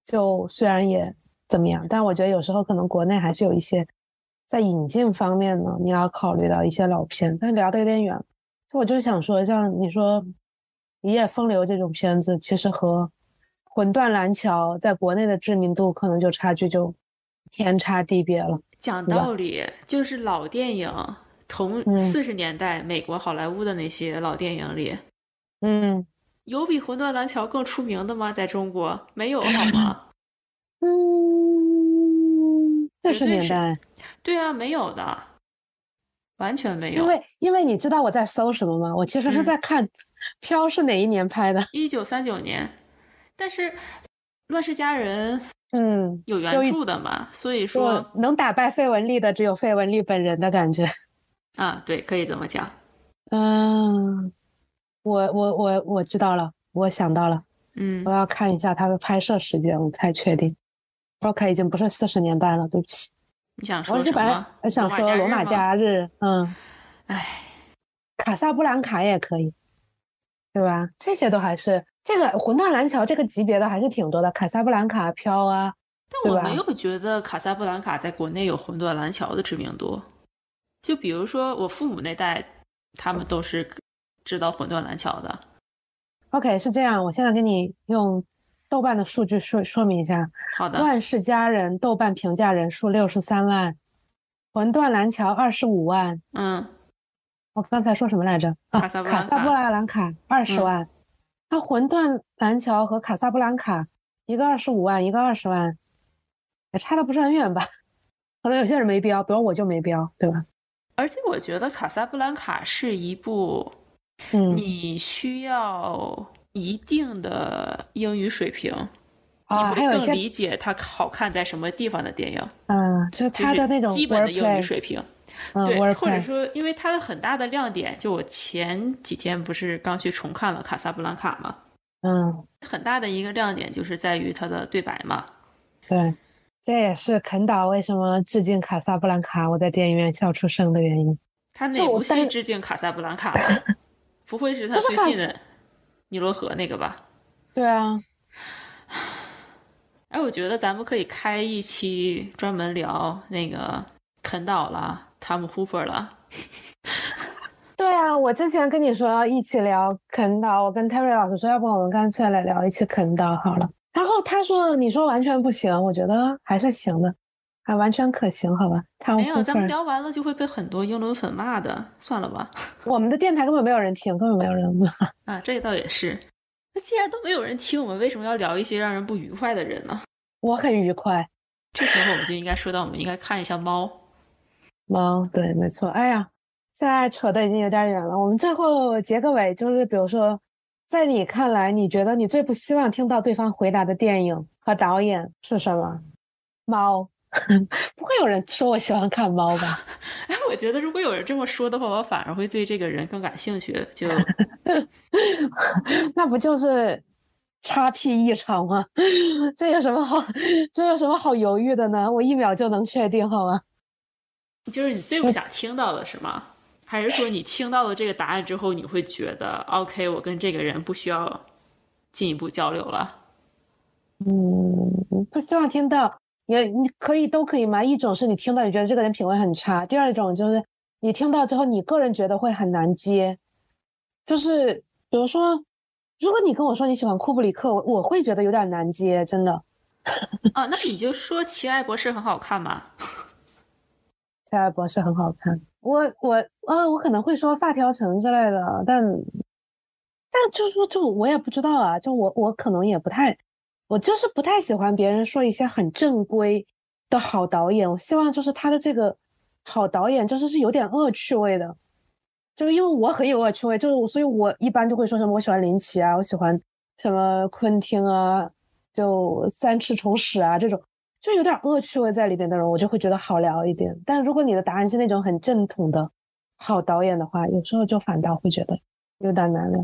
就虽然也怎么样，但我觉得有时候可能国内还是有一些在引进方面呢，你要考虑到一些老片。但聊得有点远，就我就想说，像你说《一夜风流》这种片子，其实和《魂断蓝桥》在国内的知名度可能就差距就天差地别了。讲道理，就是老电影，同嗯四十年代美国好莱坞的那些老电影里，嗯有比《魂断蓝桥》更出名的吗？在中国没有好吗？嗯，四十年代。对啊，没有的，完全没有。因为因为你知道我在搜什么吗？我其实是嗯在看《飘》是哪一年拍的。一九三九年，但是《乱世佳人》嗯，有原著的嘛，所以说说能打败费雯丽的只有费雯丽本人的感觉。啊，对，可以这么讲。嗯，我我我我知道了，我想到了，嗯我，要看一下它的拍摄时间，我不太确定。OK，已经不是四十年代了，对不起。你想说什么？我想说罗马假假日，嗯，哎，卡萨布兰卡也可以，对吧？这些都还是这个魂断蓝桥这个级别的还是挺多的，卡萨布兰卡、飘啊，但我没有觉得卡萨布兰卡在国内有魂断蓝桥的知名度。就比如说我父母那代，他们都是知道魂断蓝桥的。OK，是这样，我现在给你用豆瓣的数据说说明一下，《好的，万世佳人》豆瓣评价人数六十三万，《魂断蓝桥》二十五万。嗯，我刚才说什么来着？啊，卡萨布兰卡卡萨布兰卡二十嗯万。那《魂断蓝桥》和卡萨布兰卡，一个二十五万，一个二十万，也差的不是很远吧？可能有些人没标，比如我就没标，对吧？而且我觉得卡萨布兰卡是一部嗯，你需要一定的英语水平，啊，你会更理解它好看在什么地方的电影，嗯，就它的那种基本的英语水平。嗯对，或者说，因为它的很大的亮点，就我前几天不是刚去重看了《卡萨布兰卡》嘛，嗯，很大的一个亮点就是在于它的对白嘛。对，这也是肯导为什么致敬卡萨布兰卡，我在电影院笑出声的原因。他哪部戏致敬卡萨布兰卡了？不会是他最近的尼罗河那个吧？对啊，哎，我觉得咱们可以开一期专门聊那个肯岛啦、汤姆·胡珀了。对啊，我之前跟你说要一起聊肯岛，我跟 Terry 老师说，要不我们干脆来聊一期肯岛好了。然后他说，你说完全不行，我觉得还是行的，还完全可行，好吧？他·没有，咱们聊完了就会被很多英伦粉骂的，算了吧。我们的电台根本没有人听，根本没有人骂。啊，这倒也是。那既然都没有人听，我们为什么要聊一些让人不愉快的人呢？我很愉快。这时候我们就应该说到，我们应该看一下猫。猫，对，没错。哎呀，现在扯的已经有点远了，我们最后结个尾，就是比如说，在你看来，你觉得你最不希望听到对方回答的电影和导演是什么？猫，不会有人说我喜欢看猫吧？哎，我觉得如果有人这么说的话，我反而会对这个人更感兴趣。就 那不就是叉 P 异常吗？这有什么好，这有什么好犹豫的呢？我一秒就能确定，好吗？就是你最不想听到的是吗？还是说你听到了这个答案之后，你会觉得 OK，我跟这个人不需要进一步交流了？嗯，不希望听到，也你可以都可以嘛。一种是你听到你觉得这个人品味很差，第二种就是你听到之后，你个人觉得会很难接。就是比如说，如果你跟我说你喜欢库布里克，我我会觉得有点难接，真的。啊，那你就说《奇爱博士》很好看嘛？奇爱博士很好看，我我啊，我可能会说发条城之类的，但但就说就我也不知道啊，就我我可能也不太，我就是不太喜欢别人说一些很正规的好导演，我希望就是他的这个好导演就是是有点恶趣味的，就是因为我很有恶趣味，就是所以我一般就会说什么我喜欢林奇啊，我喜欢什么昆汀啊，就三尺虫屎啊这种。就有点恶趣味在里边的人，我就会觉得好聊一点。但如果你的答案是那种很正统的好导演的话，有时候就反倒会觉得有点难聊。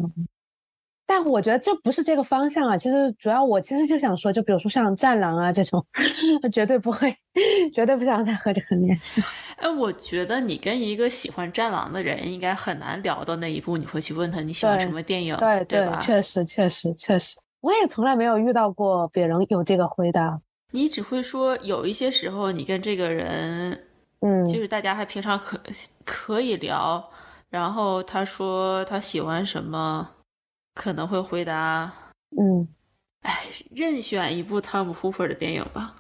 但我觉得这不是这个方向啊。其实主要我其实就想说，就比如说像《战狼》啊这种，绝对不会，绝对不想再和这个联系。哎，我觉得你跟一个喜欢《战狼》的人应该很难聊到那一步。你会去问他你喜欢什么电影？对对，确实确实确实，我也从来没有遇到过别人有这个回答。你只会说有一些时候你跟这个人，嗯，就是大家还平常可可以聊。然后他说他喜欢什么，可能会回答，嗯，哎，任选一部汤姆·霍珀的电影吧。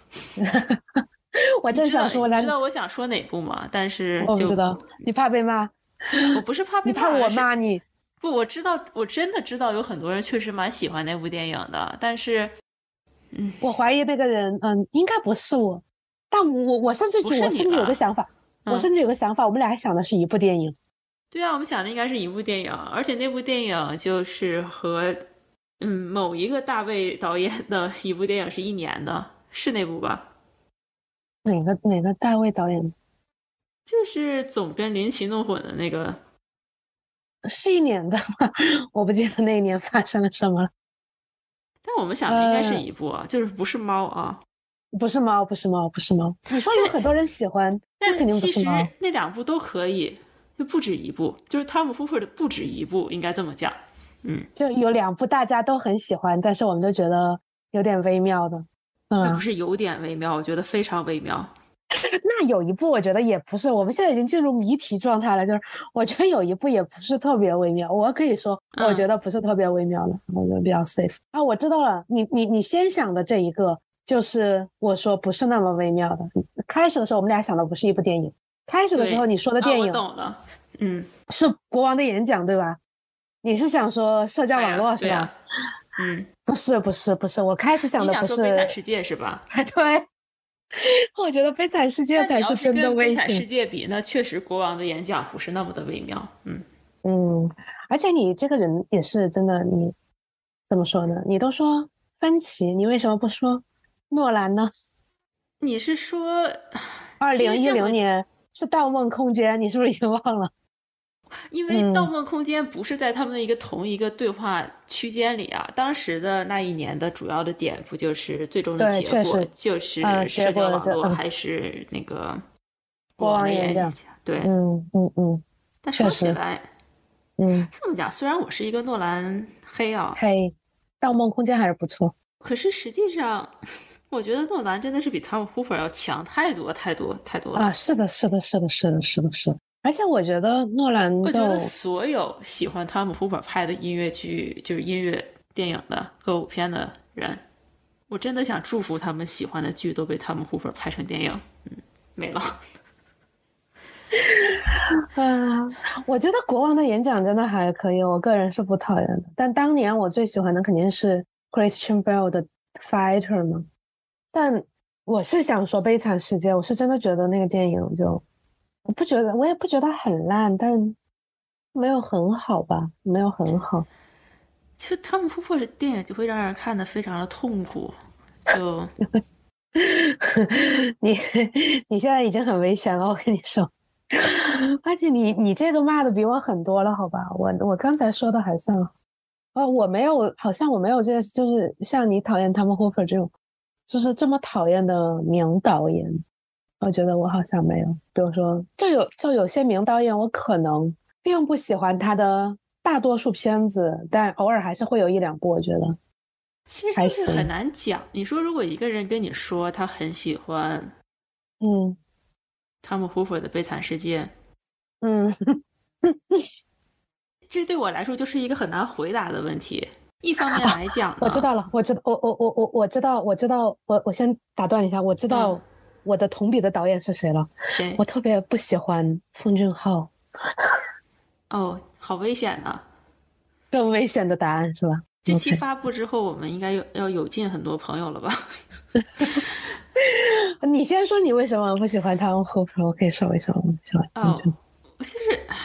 我正想说，你知道我想说哪部吗？但是我不知道，你怕被骂？我不是怕被骂，你怕我骂你？不，我知道，我真的知道有很多人确实蛮喜欢那部电影的，但是，嗯，我怀疑那个人，嗯，应该不是我，但我我甚至我甚至有个想法，我甚至有个想法，我们俩想的是一部电影。对啊，我们想的应该是一部电影，而且那部电影就是和嗯某一个大卫导演的 一部电影是一年的，是那部吧？哪个哪个大卫导演？就是总跟林奇弄混的那个，是一年的吗？我不记得那一年发生了什么了。但我们想的应该是一部，就是不是猫啊？不是猫，不是猫，不是猫。你说有很多人喜欢，但肯定不是猫。那两部都可以。就不止一部，就是汤姆·福珀的不止一部，应该这么讲。嗯，就有两部大家都很喜欢，但是我们都觉得有点微妙的。那不是有点微妙，我觉得非常微妙。那有一部我觉得也不是，我们现在已经进入谜题状态了。就是 我觉得有一部也不是特别微妙，我可以说我觉得不是特别微妙的，我觉得比较 safe 啊。我知道了，你你你先想的这一个就是我说不是那么微妙的。开始的时候我们俩想的不是一部电影。开始的时候你说的电影，我懂了，嗯，是国王的演讲对吧？你是想说社交网络是吧？嗯，不是不是不是，我开始想的不是悲惨世界是吧？对，我觉得悲惨世界才是真的危险。悲惨世界比那确实国王的演讲不是那么的微妙，嗯嗯，而且你这个人也是真的，你怎么说呢？你都说分歧，你为什么不说诺兰呢？你是说二零一零年？是《盗梦空间》，你是不是已经忘了？因为《盗梦空间》不是在他们的一个同一个对话区间里啊。当时的那一年的主要的点，不就是最终的结果就是社交网络还是那个国王演讲？对，嗯嗯嗯。但说起来，嗯，这么讲，虽然我是一个诺兰黑啊，黑，《盗梦空间》还是不错。可是实际上。我觉得诺兰真的是比汤姆·霍珀要强太多太多太多了啊！是的，是的，是的，是的，是的，是的。而且我觉得诺兰，我觉得所有喜欢汤姆·霍珀拍的音乐剧，就是音乐电影的歌舞片的人，我真的想祝福他们喜欢的剧都被汤姆·霍珀拍成电影。嗯，没了。啊，我觉得国王的演讲真的还可以，我个人是不讨厌的。但当年我最喜欢的肯定是 Christian Bale 的《Fighter》嘛。但我是想说《悲惨世界》，我是真的觉得那个电影就，我不觉得，我也不觉得很烂，但没有很好吧，没有很好。其实汤姆·霍珀的电影就会让人看的非常的痛苦，就，你你现在已经很危险了，我跟你说，而且你你这个骂的比我很多了，好吧？我我刚才说的还算，哦，我没有，好像我没有这，就是像你讨厌汤姆·霍珀这种。就是这么讨厌的名导演，我觉得我好像没有。比如说，就有就有些名导演，我可能并不喜欢他的大多数片子，但偶尔还是会有一两部，我觉得其实是很难讲。你说，如果一个人跟你说他很喜欢，嗯，汤姆·霍珀的《悲惨世界》，嗯，这对我来说就是一个很难回答的问题。一方面来讲，我知道了，我知道，我我我我我知道，我知道，我我先打断一下，我知道我的同笔的导演是谁了。谁？我特别不喜欢奉俊昊。哦，好危险啊！更危险的答案是吧？这期发布之后，我们应该有要有进很多朋友了吧？你先说你为什么不喜欢他？我我可以说一说，是吧？哦，我其实唉。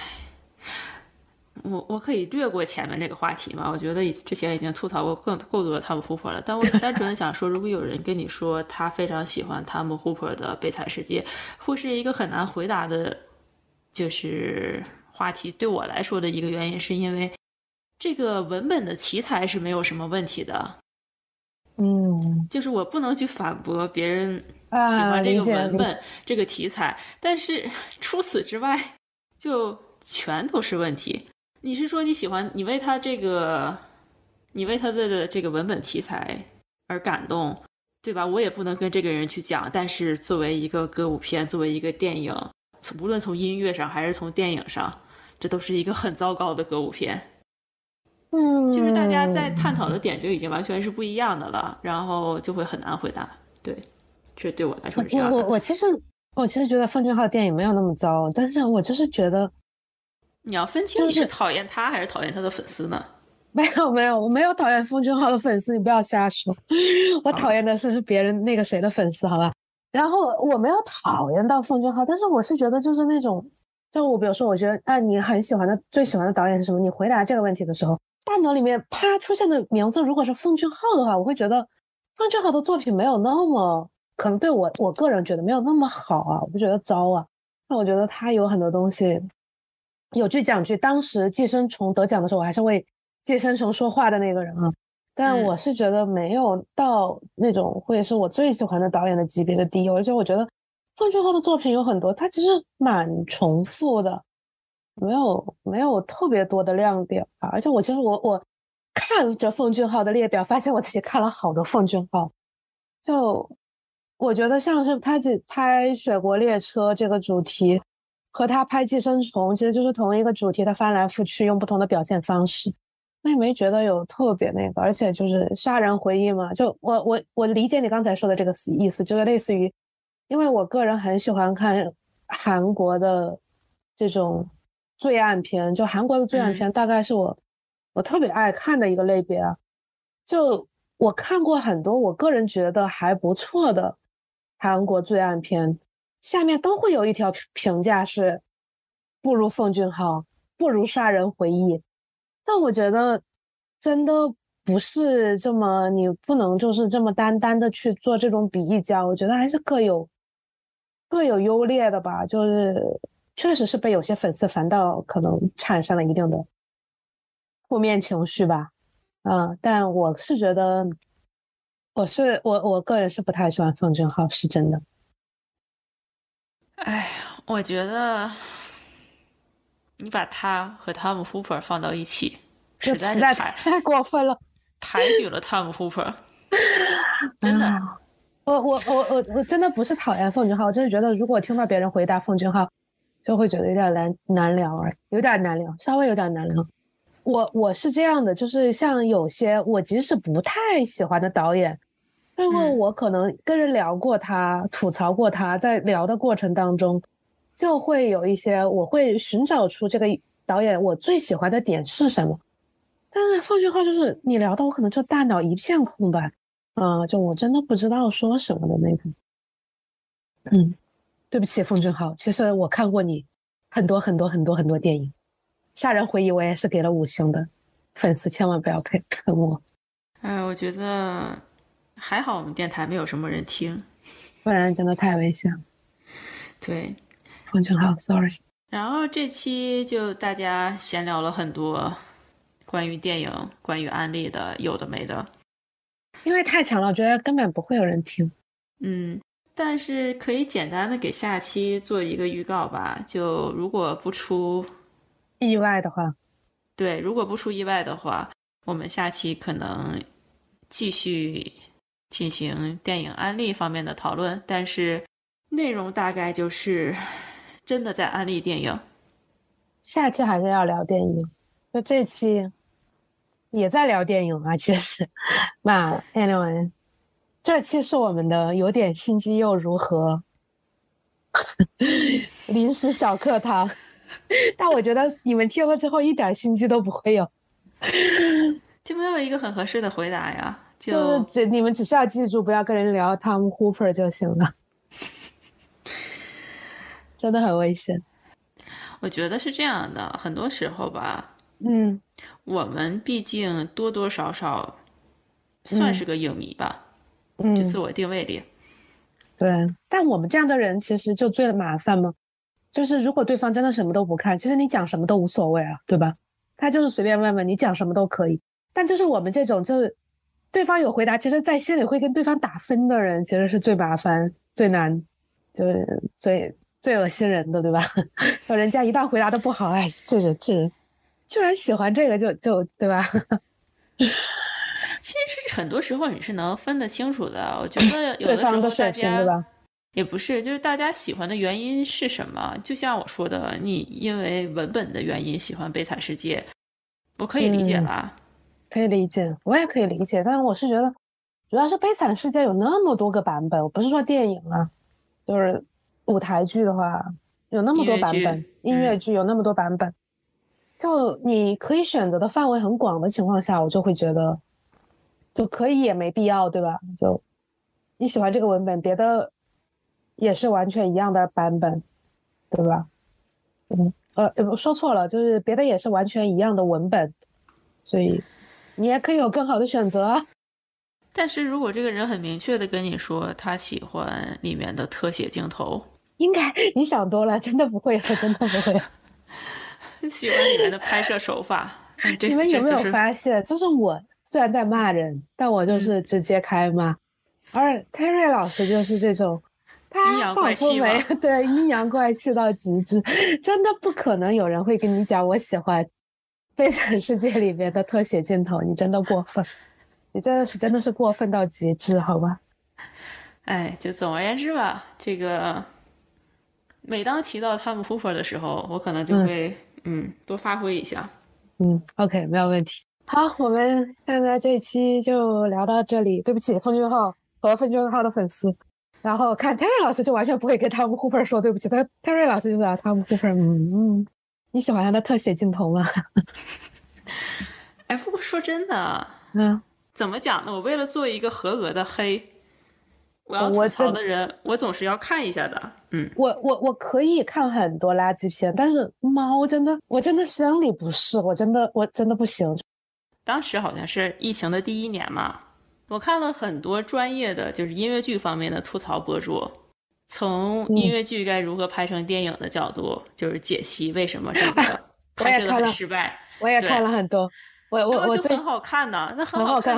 我我可以略过前面这个话题嘛？我觉得之前已经吐槽过更够多的汤姆·霍珀了。但我 单纯的想说，如果有人跟你说他非常喜欢汤姆·霍珀的《悲惨世界》，会是一个很难回答的，就是话题。对我来说的一个原因，是因为这个文本的题材是没有什么问题的，嗯就是我不能去反驳别人喜啊，欢这个文本、这个题材，但是除此之外，就全都是问题。你是说你喜欢，你为他这个，你为他的这个文本题材而感动，对吧？我也不能跟这个人去讲。但是作为一个歌舞片，作为一个电影，从无论从音乐上还是从电影上，这都是一个很糟糕的歌舞片。嗯，就是大家在探讨的点就已经完全是不一样的了，然后就会很难回答。对，这对我来说是这样我我。我其实我其实觉得奉俊昊的电影没有那么糟，但是我就是觉得你要分清就是你是讨厌他还是讨厌他的粉丝呢？没有没有，我没有讨厌奉俊昊的粉丝，你不要瞎说。我讨厌的是是别人那个谁的粉丝，好吧？然后我没有讨厌到奉俊昊，但是我是觉得就是那种，就我比如说，我觉得啊，你很喜欢的最喜欢的导演是什么？你回答这个问题的时候，大脑里面啪出现的名字如果是奉俊昊的话，我会觉得奉俊昊的作品没有那么可能对我我个人觉得没有那么好啊，我不觉得糟啊。那我觉得他有很多东西，有句讲句，当时《寄生虫》得奖的时候，我还是为寄生虫说话的那个人啊。但嗯我是觉得没有到那种会是我最喜欢的导演的级别的低，而且我觉得奉俊昊的作品有很多，他其实蛮重复的，没有没有特别多的亮点吧。而且我其实我我看着奉俊昊的列表，发现我自己看了好多奉俊昊，就我觉得像是他自拍《雪国列车》这个主题，和他拍《寄生虫》其实就是同一个主题，他翻来覆去用不同的表现方式。我也没觉得有特别那个，而且就是杀人回忆嘛，就我我我理解你刚才说的这个意思，就是类似于，因为我个人很喜欢看韩国的这种罪案片，就韩国的罪案嗯片大概是我、我特别爱看的一个类别啊。就我看过很多我个人觉得还不错的韩国罪案片，下面都会有一条评评价是不如奉俊昊，不如杀人回忆。但我觉得真的不是这么，你不能就是这么单单的去做这种比较，我觉得还是各有各有优劣的吧。就是确实是被有些粉丝反倒可能产生了一定的负面情绪吧。嗯，但我是觉得，我是我我个人是不太喜欢奉俊昊，是真的。哎，我觉得你把他和汤姆·霍珀放到一起，就实在实在是太过分了。抬举了汤姆·霍珀。真的啊我我我我我真的不是讨厌奉俊昊，我就是觉得如果听到别人回答奉俊昊，就会觉得有点难难聊而已，有点难聊，稍微有点难聊。我我是这样的，就是像有些我即使不太喜欢的导演，因为嗯我可能跟人聊过他，吐槽过他，在聊的过程当中，就会有一些我会寻找出这个导演我最喜欢的点是什么。但是奉俊昊就是你聊到我可能就大脑一片空白，啊、就我真的不知道说什么的那种。嗯，对不起，奉俊昊，其实我看过你很多很多很多很多电影，《杀人回忆》我也是给了五星的，粉丝千万不要喷喷我，哎，我觉得还好，我们电台没有什么人听。不然真的太危险了。对，完全好，sorry。然后这期就大家闲聊了很多关于电影、关于案例的，有的没的。因为太强了，我觉得根本不会有人听。嗯，但是可以简单的给下期做一个预告吧。就如果不出意外的话，对，如果不出意外的话，我们下期可能继续进行电影安利方面的讨论，但是内容大概就是 真的在安利电影。下期还是要聊电影，就这期也在聊电影啊。其实，那 anyway，这期是我们的有点心机又如何临时小课堂，但我觉得你们听了之后一点心机都不会有，就没有一个很合适的回答呀，就就是只你们只需要记住不要跟人聊 Tom Hooper 就行了，真的很危险。我觉得是这样的，很多时候吧，嗯我们毕竟多多少少算是个影迷吧，嗯就，自我定位里。对，但我们这样的人其实就最麻烦嘛，就是如果对方真的什么都不看，其实你讲什么都无所谓啊，对吧？他就是随便问问你讲什么都可以。但就是我们这种就是对方有回答，其实在心里会跟对方打分的人，其实是最麻烦、最难，就是最最恶心人的，对吧？就人家一旦回答的不好，哎，这人这人居然喜欢这个，就就对吧？其实很多时候你是能分得清楚的。我觉得 有对的时候对家吧？也不是，就是大家喜欢的原因是什么？就像我说的，你因为文本的原因喜欢《悲惨世界》，我可以理解嗯啦。可以理解，我也可以理解，但是我是觉得，主要是《悲惨世界》有那么多个版本，我不是说电影啊，就是舞台剧的话，有那么多版本，音音乐剧有那么多版本，就你可以选择的范围很广的情况下，我就会觉得，就可以也没必要，对吧？就你喜欢这个文本，别的也是完全一样的版本，对吧？嗯，呃，呃我说错了，就是别的也是完全一样的文本，所以你也可以有更好的选择啊。但是如果这个人很明确的跟你说他喜欢里面的特写镜头，应该你想多了，真的不会，我真的不会。喜欢里面的拍摄手法，哎这你们有没有发现，就是我虽然在骂人，但我嗯就是直接开骂，而 Terry 老师就是这种，他阴阳怪气仿佛没 对阴阳怪气到极致，真的不可能有人会跟你讲我喜欢《悲惨世界》里面的特写镜头，你真的过分，你真的是真的是过分到极致，好吧？哎，就总而言之吧，这个每当提到汤姆·库珀的时候，我可能就嗯会嗯多发挥一下。嗯，OK，没有问题。好，我们现在这一期就聊到这里。对不起，奉俊昊和奉俊昊的粉丝。然后看 Terry 老师就完全不会跟汤姆·库珀说对不起，他 Terry 老师就说汤姆·库珀，嗯嗯，你喜欢他的特写镜头吗？哎，不过说真的，嗯，怎么讲呢？我为了做一个合格的黑，我要吐槽的人，我总是要看一下的。嗯，我我我可以看很多垃圾片，但是猫真的，我真的生理不适，我真的我真的不行。当时好像是疫情的第一年嘛，我看了很多专业的就是音乐剧方面的吐槽博主，从嗯音乐剧该如何拍成电影的角度，就是解析为什么这个 拍摄的失败。我也看了很多，我我我就很好看呢，那很好看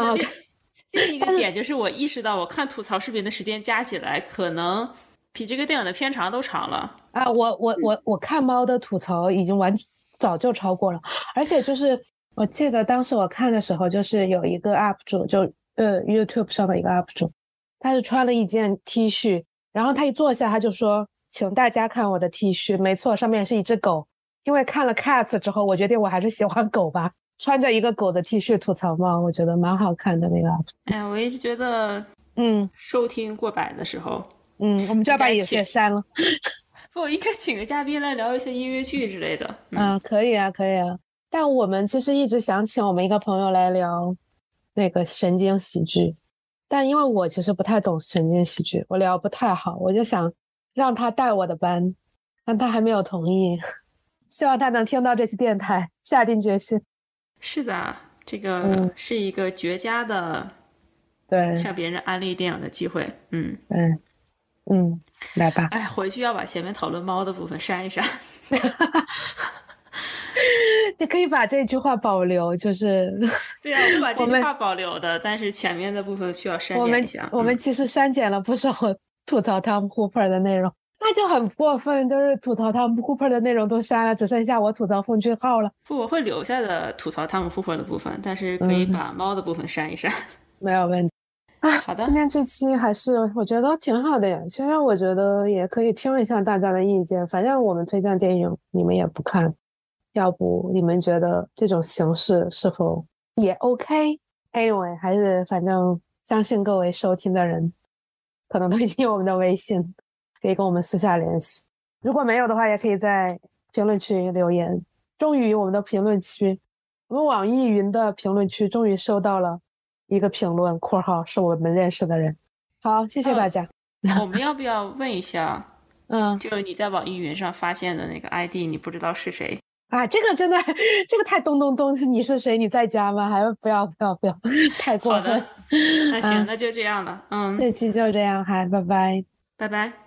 另一 个点就是我意识到，我看吐槽视频的时间加起来，可能比这个电影的片长都长了。啊，我我我我看猫的吐槽已经完早就超过了，而且就是我记得当时我看的时候，就是有一个 UP 主，就呃 YouTube 上的一个 UP 主，他是穿了一件 T 恤，然后他一坐下他就说：“请大家看我的 T 恤，没错，上面是一只狗。因为看了 Cats 之后，我决定我还是喜欢狗吧。”穿着一个狗的 T 恤吐槽猫，我觉得蛮好看的那个。哎，我一直觉得嗯收听过百的时候，嗯，我们就要把有应该请些删了。不，应该请个嘉宾来聊一些音乐剧之类的。嗯，啊，可以啊，可以啊。但我们其实一直想请我们一个朋友来聊那个神经喜剧，但因为我其实不太懂神经喜剧，我聊不太好，我就想让他带我的班，但他还没有同意。希望他能听到这期电台，下定决心。是的，这个嗯是一个绝佳的对，向别人安利电影的机会。嗯，嗯嗯，来吧。哎，回去要把前面讨论猫的部分删一删。你可以把这句话保留，就是对啊，我把这句话保留的，但是前面的部分需要删我们减一下。嗯我们其实删减了不少吐槽汤姆·库珀的内容，那就很过分，就是吐槽汤姆·库珀的内容都删了，只剩下我吐槽奉俊昊了。不，我会留下的吐槽汤姆·库珀的部分，但是可以嗯把猫的部分删一删。没有问题。啊，好的今天这期还是我觉得挺好的呀。其实我觉得也可以听一下大家的意见，反正我们推荐电影你们也不看，要不你们觉得这种形式是否也 OK？Anyway，还是反正相信各位收听的人可能都已经有我们的微信，可以跟我们私下联系。如果没有的话，也可以在评论区留言。终于，我们的评论区，我们网易云的评论区终于收到了一个评论（括号是我们认识的人）。好，谢谢大家。我们要不要问一下，嗯就是你在网易云上发现的那个 ID，你不知道是谁？啊，这个真的，这个太咚咚咚！你是谁？你在家吗？还是不要不要不要，太过分好的。那行，嗯那就这样了。嗯，这期就这样，哈，拜拜。拜拜。